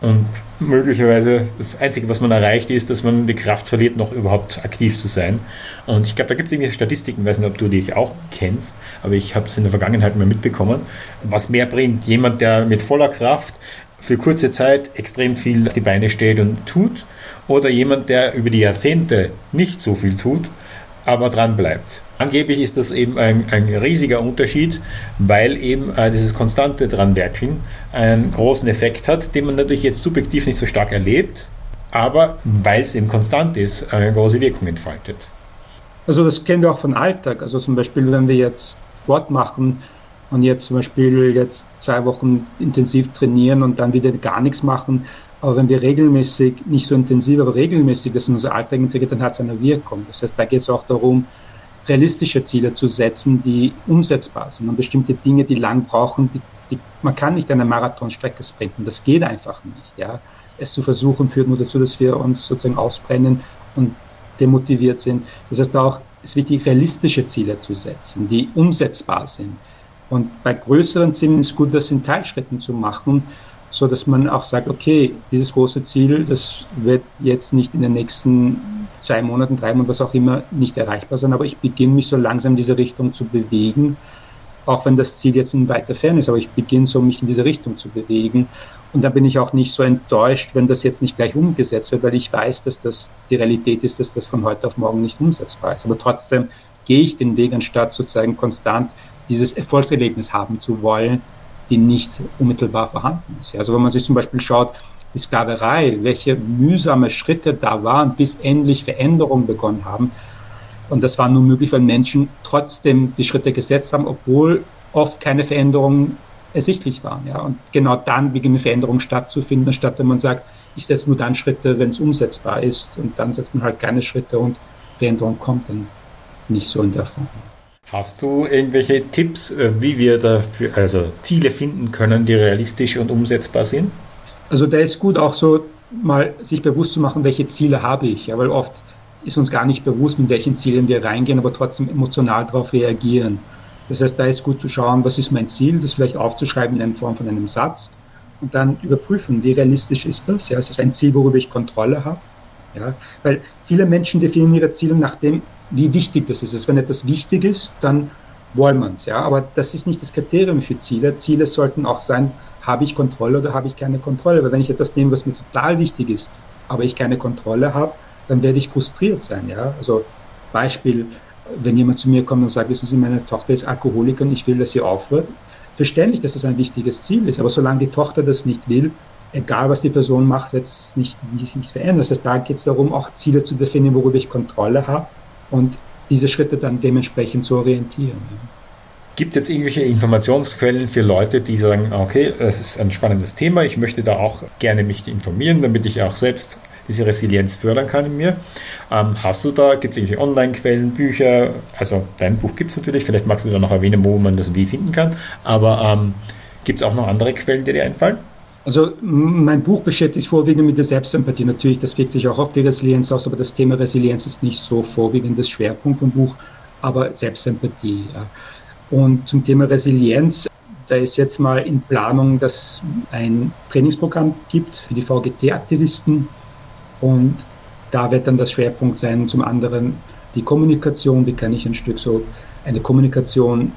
Und möglicherweise das Einzige, was man erreicht, ist, dass man die Kraft verliert, noch überhaupt aktiv zu sein. Und ich glaube, da gibt es irgendwelche Statistiken, weiß nicht, ob du die auch kennst, aber ich habe es in der Vergangenheit mal mitbekommen. Was mehr bringt, jemand, der mit voller Kraft für kurze Zeit extrem viel auf die Beine steht und tut, oder jemand, der über die Jahrzehnte nicht so viel tut aber dran bleibt. Angeblich ist das eben ein, ein riesiger Unterschied, weil eben äh, dieses konstante Dranwerkeln einen großen Effekt hat, den man natürlich jetzt subjektiv nicht so stark erlebt, aber weil es eben konstant ist, eine große Wirkung entfaltet. Also das kennen wir auch von Alltag. Also zum Beispiel, wenn wir jetzt Sport machen und jetzt zum Beispiel jetzt zwei Wochen intensiv trainieren und dann wieder gar nichts machen, aber wenn wir regelmäßig, nicht so intensiv, aber regelmäßig das in unser Alltag integrieren, dann hat es eine Wirkung. Das heißt, da geht es auch darum, realistische Ziele zu setzen, die umsetzbar sind und bestimmte Dinge, die lang brauchen, die, die, man kann nicht eine Marathonstrecke sprinten, das geht einfach nicht. Ja. Es zu versuchen führt nur dazu, dass wir uns sozusagen ausbrennen und demotiviert sind. Das heißt auch, es ist wichtig, realistische Ziele zu setzen, die umsetzbar sind. Und bei größeren Zielen ist gut, das in Teilschritten zu machen, so dass man auch sagt, okay, dieses große Ziel, das wird jetzt nicht in den nächsten zwei Monaten, drei Monaten, was auch immer, nicht erreichbar sein, aber ich beginne mich so langsam in diese Richtung zu bewegen, auch wenn das Ziel jetzt in weiter Ferne ist, aber ich beginne so, mich in diese Richtung zu bewegen. Und da bin ich auch nicht so enttäuscht, wenn das jetzt nicht gleich umgesetzt wird, weil ich weiß, dass das die Realität ist, dass das von heute auf morgen nicht umsetzbar ist. Aber trotzdem gehe ich den Weg, anstatt sozusagen konstant dieses Erfolgserlebnis haben zu wollen, die nicht unmittelbar vorhanden ist. Also wenn man sich zum Beispiel schaut, die Sklaverei, welche mühsame Schritte da waren, bis endlich Veränderungen begonnen haben. Und das war nur möglich, weil Menschen trotzdem die Schritte gesetzt haben, obwohl oft keine Veränderungen ersichtlich waren. Ja. Und genau dann beginnen Veränderungen stattzufinden, statt wenn man sagt, ich setze nur dann Schritte, wenn es umsetzbar ist. Und dann setzt man halt keine Schritte und Veränderung kommt dann nicht so in der Form. Hast du irgendwelche Tipps, äh, wie wir dafür also Ziele finden können, die realistisch und umsetzbar sind? Also da ist gut auch so mal sich bewusst zu machen, welche Ziele habe ich, ja, weil oft ist uns gar nicht bewusst, mit welchen Zielen wir reingehen, aber trotzdem emotional darauf reagieren. Das heißt, da ist gut zu schauen, was ist mein Ziel, das vielleicht aufzuschreiben in Form von einem Satz und dann überprüfen, wie realistisch ist das? Ja, ist das ein Ziel, worüber ich Kontrolle habe? Ja, weil viele Menschen definieren ihre Ziele nach dem, wie wichtig das ist. Also wenn etwas wichtig ist, dann wollen wir es. Ja? Aber das ist nicht das Kriterium für Ziele. Ziele sollten auch sein, habe ich Kontrolle oder habe ich keine Kontrolle. Weil wenn ich etwas nehme, was mir total wichtig ist, aber ich keine Kontrolle habe, dann werde ich frustriert sein. Ja? Also Beispiel, wenn jemand zu mir kommt und sagt, wissen Sie, meine Tochter ist Alkoholikerin, ich will, dass sie aufhört. Verständlich, dass das ein wichtiges Ziel ist, aber solange die Tochter das nicht will, egal was die Person macht, wird es nicht, nicht, nicht verändern. Das heißt, da geht es darum, auch Ziele zu definieren, worüber ich Kontrolle habe und diese Schritte dann dementsprechend zu orientieren. Gibt es jetzt irgendwelche Informationsquellen für Leute, die sagen, okay, das ist ein spannendes Thema, ich möchte da auch gerne mich informieren, damit ich auch selbst diese Resilienz fördern kann in mir. Ähm, hast du da, gibt es irgendwelche Online-Quellen, Bücher? Also dein Buch gibt es natürlich, vielleicht magst du da noch erwähnen, wo man das wie finden kann, aber ähm, gibt es auch noch andere Quellen, die dir einfallen? Also mein Buch beschäftigt sich vorwiegend mit der Selbstempathie. Natürlich, das wirkt sich auch auf die Resilienz aus, aber das Thema Resilienz ist nicht so vorwiegend das Schwerpunkt vom Buch, aber Selbstempathie. Ja. Und zum Thema Resilienz, da ist jetzt mal in Planung, dass ein Trainingsprogramm gibt für die VGT-Aktivisten und da wird dann das Schwerpunkt sein. Zum anderen die Kommunikation, wie kann ich ein Stück so eine Kommunikation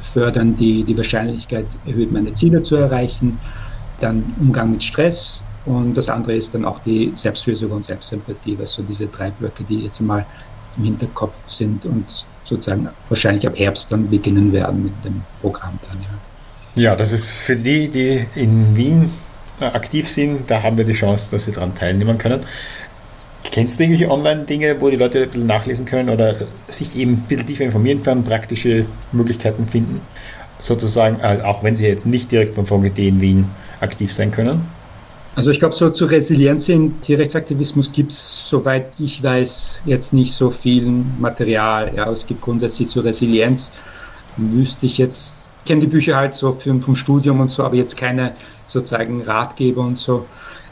fördern, die die Wahrscheinlichkeit erhöht, meine Ziele zu erreichen dann Umgang mit Stress und das andere ist dann auch die Selbstfürsorge und Selbstsympathie, was so diese drei Blöcke, die jetzt mal im Hinterkopf sind und sozusagen wahrscheinlich ab Herbst dann beginnen werden mit dem Programm dann, ja. Ja, das ist für die, die in Wien aktiv sind, da haben wir die Chance, dass sie daran teilnehmen können. Kennst du irgendwelche Online-Dinge, wo die Leute ein bisschen nachlesen können oder sich eben ein bisschen tiefer informieren können, praktische Möglichkeiten finden? Sozusagen, äh, auch wenn sie jetzt nicht direkt beim VGT in Wien aktiv sein können? Also ich glaube, so zur Resilienz im Tierrechtsaktivismus gibt es, soweit ich weiß, jetzt nicht so viel Material. Ja, es gibt grundsätzlich zur Resilienz, wüsste ich jetzt, kenne die Bücher halt so vom Studium und so, aber jetzt keine sozusagen Ratgeber und so.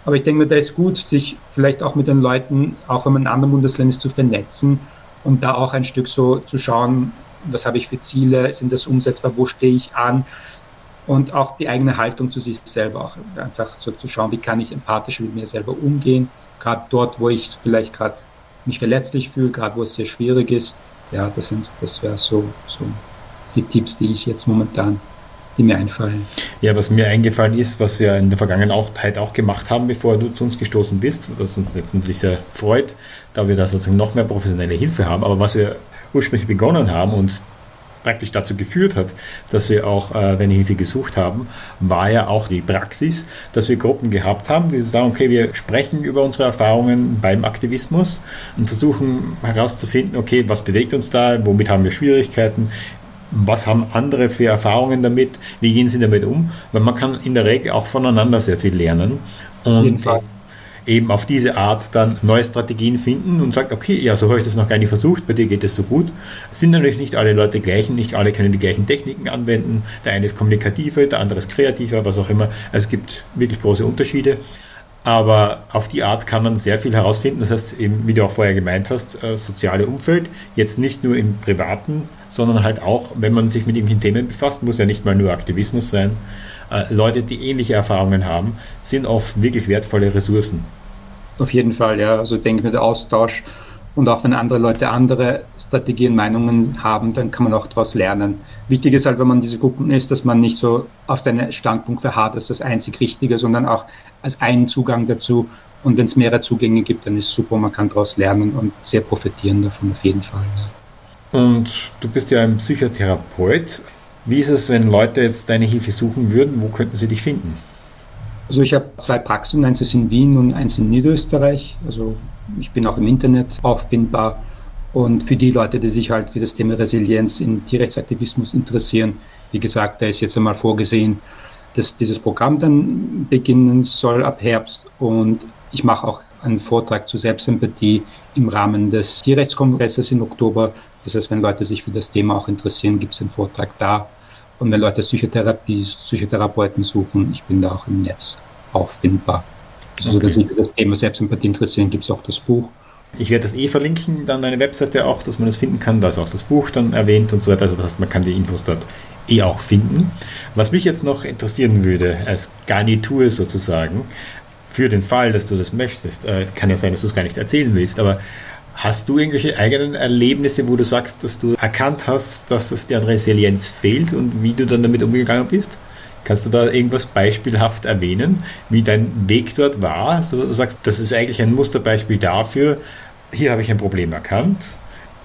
Aber ich denke mir, da ist gut, sich vielleicht auch mit den Leuten, auch wenn man in anderen Bundesländern ist, zu vernetzen und da auch ein Stück so zu schauen, was habe ich für Ziele, sind das umsetzbar, wo stehe ich an, und auch die eigene Haltung zu sich selber, auch einfach zu, zu schauen, wie kann ich empathisch mit mir selber umgehen, gerade dort, wo ich vielleicht gerade mich verletzlich fühle, gerade wo es sehr schwierig ist. Ja, das sind, das wäre so, so die Tipps, die ich jetzt momentan, die mir einfallen. Ja, was mir eingefallen ist, was wir in der Vergangenheit auch gemacht haben, bevor du zu uns gestoßen bist, was uns jetzt natürlich sehr freut, da wir da sozusagen noch mehr professionelle Hilfe haben, aber was wir ursprünglich begonnen haben und praktisch dazu geführt hat, dass wir auch äh, deine Hilfe gesucht haben, war ja auch die Praxis, dass wir Gruppen gehabt haben, die sagen, okay, wir sprechen über unsere Erfahrungen beim Aktivismus und versuchen herauszufinden, okay, was bewegt uns da, womit haben wir Schwierigkeiten, was haben andere für Erfahrungen damit, wie gehen sie damit um, weil man kann in der Regel auch voneinander sehr viel lernen. Und eben auf diese Art dann neue Strategien finden und sagt, okay, ja, so habe ich das noch gar nicht versucht, bei dir geht es so gut. Es sind natürlich nicht alle Leute gleich, nicht alle können die gleichen Techniken anwenden. Der eine ist kommunikativer, der andere ist kreativer, was auch immer. Es gibt wirklich große Unterschiede. Aber auf die Art kann man sehr viel herausfinden. Das heißt, eben, wie du auch vorher gemeint hast, äh, soziale Umfeld, jetzt nicht nur im Privaten, sondern halt auch, wenn man sich mit irgendwelchen Themen befasst, muss ja nicht mal nur Aktivismus sein, äh, Leute, die ähnliche Erfahrungen haben, sind oft wirklich wertvolle Ressourcen. Auf jeden Fall, ja. Also ich denke, mit Austausch und auch wenn andere Leute andere Strategien, Meinungen haben, dann kann man auch daraus lernen. Wichtig ist halt, wenn man in diese Gruppen ist, dass man nicht so auf seinen Standpunkt verharrt, als das einzig Richtige, sondern auch als einen Zugang dazu. Und wenn es mehrere Zugänge gibt, dann ist es super, man kann daraus lernen und sehr profitieren davon auf jeden Fall. Ja. Und du bist ja ein Psychotherapeut. Wie ist es, wenn Leute jetzt deine Hilfe suchen würden? Wo könnten sie dich finden? Also ich habe zwei Praxen, eins ist in Wien und eins in Niederösterreich. Also ich bin auch im Internet auffindbar. Und für die Leute, die sich halt für das Thema Resilienz in Tierrechtsaktivismus interessieren, wie gesagt, da ist jetzt einmal vorgesehen, dass dieses Programm dann beginnen soll ab Herbst. Und ich mache auch einen Vortrag zur Selbstempathie im Rahmen des Tierrechtskongresses im Oktober. Das heißt, wenn Leute sich für das Thema auch interessieren, gibt es einen Vortrag da. Und wenn Leute Psychotherapie, Psychotherapeuten suchen, ich bin da auch im Netz auffindbar. Also, okay. dass sich für das Thema Selbstempathie interessieren, gibt es auch das Buch. Ich werde das eh verlinken, dann eine Webseite auch, dass man das finden kann. Da ist auch das Buch dann erwähnt und so weiter. Also das heißt, man kann die Infos dort eh auch finden. Was mich jetzt noch interessieren würde, als Garnitur sozusagen, für den Fall, dass du das möchtest, äh, kann ja sein, dass du es gar nicht erzählen willst, aber Hast du irgendwelche eigenen Erlebnisse, wo du sagst, dass du erkannt hast, dass es dir an Resilienz fehlt und wie du dann damit umgegangen bist? Kannst du da irgendwas beispielhaft erwähnen, wie dein Weg dort war? So, du sagst, das ist eigentlich ein Musterbeispiel dafür, hier habe ich ein Problem erkannt,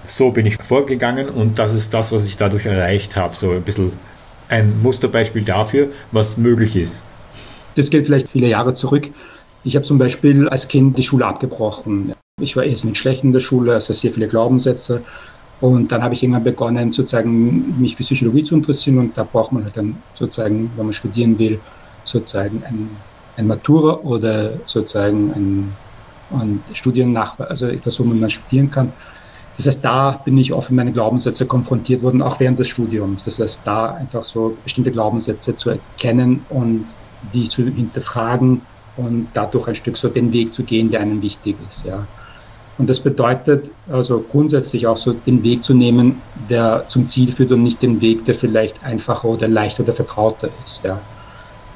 so bin ich vorgegangen und das ist das, was ich dadurch erreicht habe. So ein bisschen ein Musterbeispiel dafür, was möglich ist. Das geht vielleicht viele Jahre zurück. Ich habe zum Beispiel als Kind die Schule abgebrochen. Ich war erst nicht schlecht in der Schule, also sehr viele Glaubenssätze. Und dann habe ich irgendwann begonnen, sozusagen mich für Psychologie zu interessieren. Und da braucht man halt dann sozusagen, wenn man studieren will, sozusagen ein, ein Matura oder sozusagen ein, ein Studiennachweis, also etwas, wo man dann studieren kann. Das heißt, da bin ich oft mit meinen Glaubenssätze konfrontiert worden, auch während des Studiums. Das heißt, da einfach so bestimmte Glaubenssätze zu erkennen und die zu hinterfragen und dadurch ein Stück so den Weg zu gehen, der einem wichtig ist. Ja. Und das bedeutet also grundsätzlich auch so den Weg zu nehmen, der zum Ziel führt und nicht den Weg, der vielleicht einfacher oder leichter oder vertrauter ist. Ja.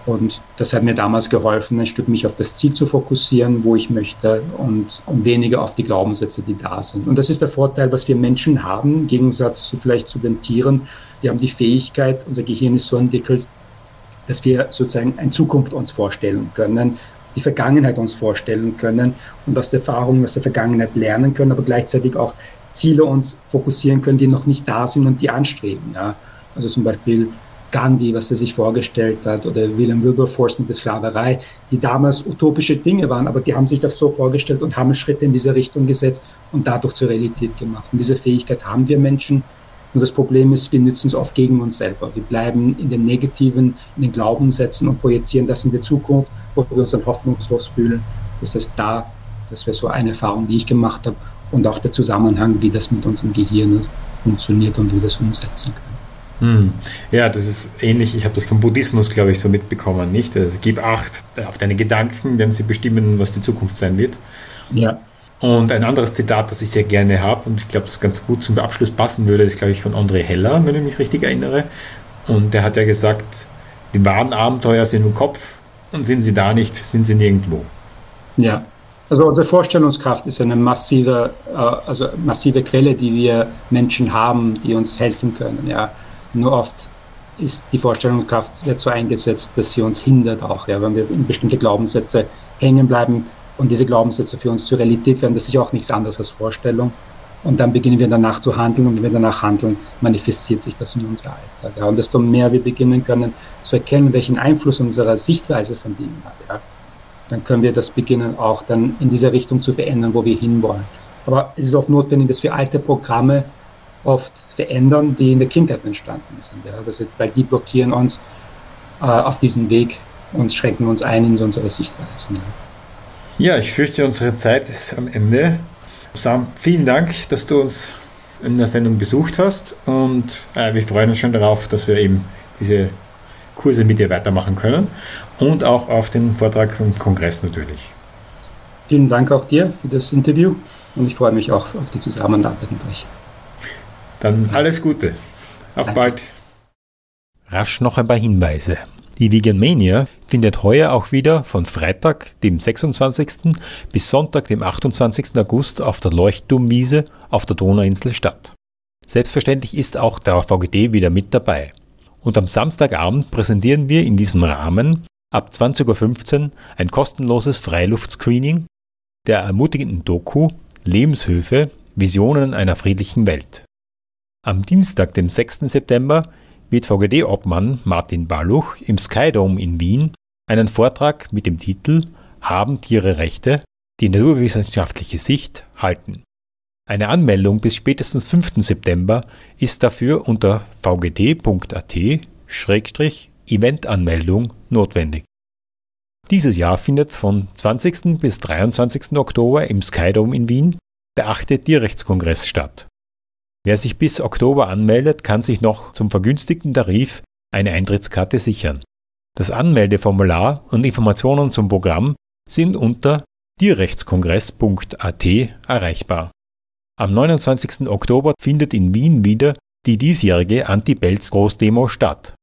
Und das hat mir damals geholfen, ein Stück mich auf das Ziel zu fokussieren, wo ich möchte und, und weniger auf die Glaubenssätze, die da sind. Und das ist der Vorteil, was wir Menschen haben, im Gegensatz zu, vielleicht zu den Tieren. Wir haben die Fähigkeit, unser Gehirn ist so entwickelt, dass wir sozusagen eine Zukunft uns vorstellen können, die Vergangenheit uns vorstellen können und aus der Erfahrung aus der Vergangenheit lernen können, aber gleichzeitig auch Ziele uns fokussieren können, die noch nicht da sind und die anstreben. Ja? Also zum Beispiel Gandhi, was er sich vorgestellt hat, oder William Wilberforce mit der Sklaverei, die damals utopische Dinge waren, aber die haben sich das so vorgestellt und haben Schritte in diese Richtung gesetzt und dadurch zur Realität gemacht. Und diese Fähigkeit haben wir Menschen. Und das Problem ist, wir nützen es oft gegen uns selber. Wir bleiben in den negativen, in den Glaubenssätzen und projizieren das in die Zukunft wo wir uns dann hoffnungslos fühlen. Das heißt, da, das wäre so eine Erfahrung, die ich gemacht habe und auch der Zusammenhang, wie das mit unserem Gehirn funktioniert und wie wir das umsetzen können. Hm. Ja, das ist ähnlich. Ich habe das vom Buddhismus, glaube ich, so mitbekommen, nicht? Also, gib Acht auf deine Gedanken, denn sie bestimmen, was die Zukunft sein wird. Ja. Und ein anderes Zitat, das ich sehr gerne habe und ich glaube, das ganz gut zum Abschluss passen würde, ist, glaube ich, von André Heller, wenn ich mich richtig erinnere. Und der hat ja gesagt, die wahren Abenteuer sind im Kopf, und sind sie da nicht, sind sie nirgendwo. Ja, also unsere Vorstellungskraft ist eine massive, äh, also massive Quelle, die wir Menschen haben, die uns helfen können. Ja. Nur oft ist die Vorstellungskraft wird so eingesetzt, dass sie uns hindert auch, ja, wenn wir in bestimmte Glaubenssätze hängen bleiben und diese Glaubenssätze für uns zur Realität werden. Das ist ja auch nichts anderes als Vorstellung. Und dann beginnen wir danach zu handeln und wenn wir danach handeln, manifestiert sich das in unser Alltag. Ja. Und desto mehr wir beginnen können zu erkennen, welchen Einfluss unsere Sichtweise von Dingen hat, ja, dann können wir das beginnen auch dann in dieser Richtung zu verändern, wo wir hinwollen. Aber es ist oft notwendig, dass wir alte Programme oft verändern, die in der Kindheit entstanden sind. Ja. Das, weil die blockieren uns äh, auf diesem Weg und schränken uns ein in unsere Sichtweisen. Ja. ja, ich fürchte, unsere Zeit ist am Ende. Sam, vielen Dank, dass du uns in der Sendung besucht hast und äh, wir freuen uns schon darauf, dass wir eben diese Kurse mit dir weitermachen können und auch auf den Vortrag im Kongress natürlich. Vielen Dank auch dir für das Interview und ich freue mich auch auf die Zusammenarbeit mit euch. Dann alles Gute. Auf Danke. bald. Rasch noch ein paar Hinweise. Die Vegan Mania findet heuer auch wieder von Freitag, dem 26. bis Sonntag, dem 28. August auf der Leuchtturmwiese auf der Donauinsel statt. Selbstverständlich ist auch der VGD wieder mit dabei. Und am Samstagabend präsentieren wir in diesem Rahmen ab 20.15 Uhr ein kostenloses Freiluftscreening der ermutigenden Doku Lebenshöfe Visionen einer friedlichen Welt. Am Dienstag, dem 6. September, wird VGD-Obmann Martin Balluch im Skydome in Wien einen Vortrag mit dem Titel Haben Tiere Rechte? Die naturwissenschaftliche Sicht halten. Eine Anmeldung bis spätestens 5. September ist dafür unter vgd.at-eventanmeldung notwendig. Dieses Jahr findet von 20. bis 23. Oktober im Skydome in Wien der 8. Tierrechtskongress statt. Wer sich bis Oktober anmeldet, kann sich noch zum vergünstigten Tarif eine Eintrittskarte sichern. Das Anmeldeformular und Informationen zum Programm sind unter tierrechtskongress.at erreichbar. Am 29. Oktober findet in Wien wieder die diesjährige Anti-Belz-Großdemo statt.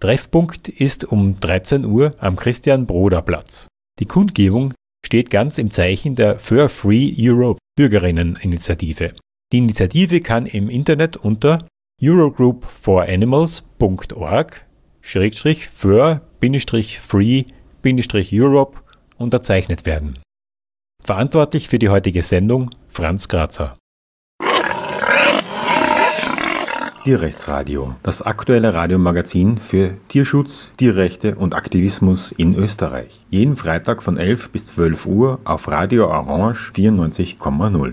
Treffpunkt ist um 13 Uhr am Christian-Broder-Platz. Die Kundgebung steht ganz im Zeichen der Fur Free Europe Bürgerinneninitiative. Die Initiative kann im Internet unter eurogroupforanimals.org-für-free-europe unterzeichnet werden. Verantwortlich für die heutige Sendung Franz Grazer. Tierrechtsradio, das aktuelle Radiomagazin für Tierschutz, Tierrechte und Aktivismus in Österreich. Jeden Freitag von 11 bis 12 Uhr auf Radio Orange 94,0.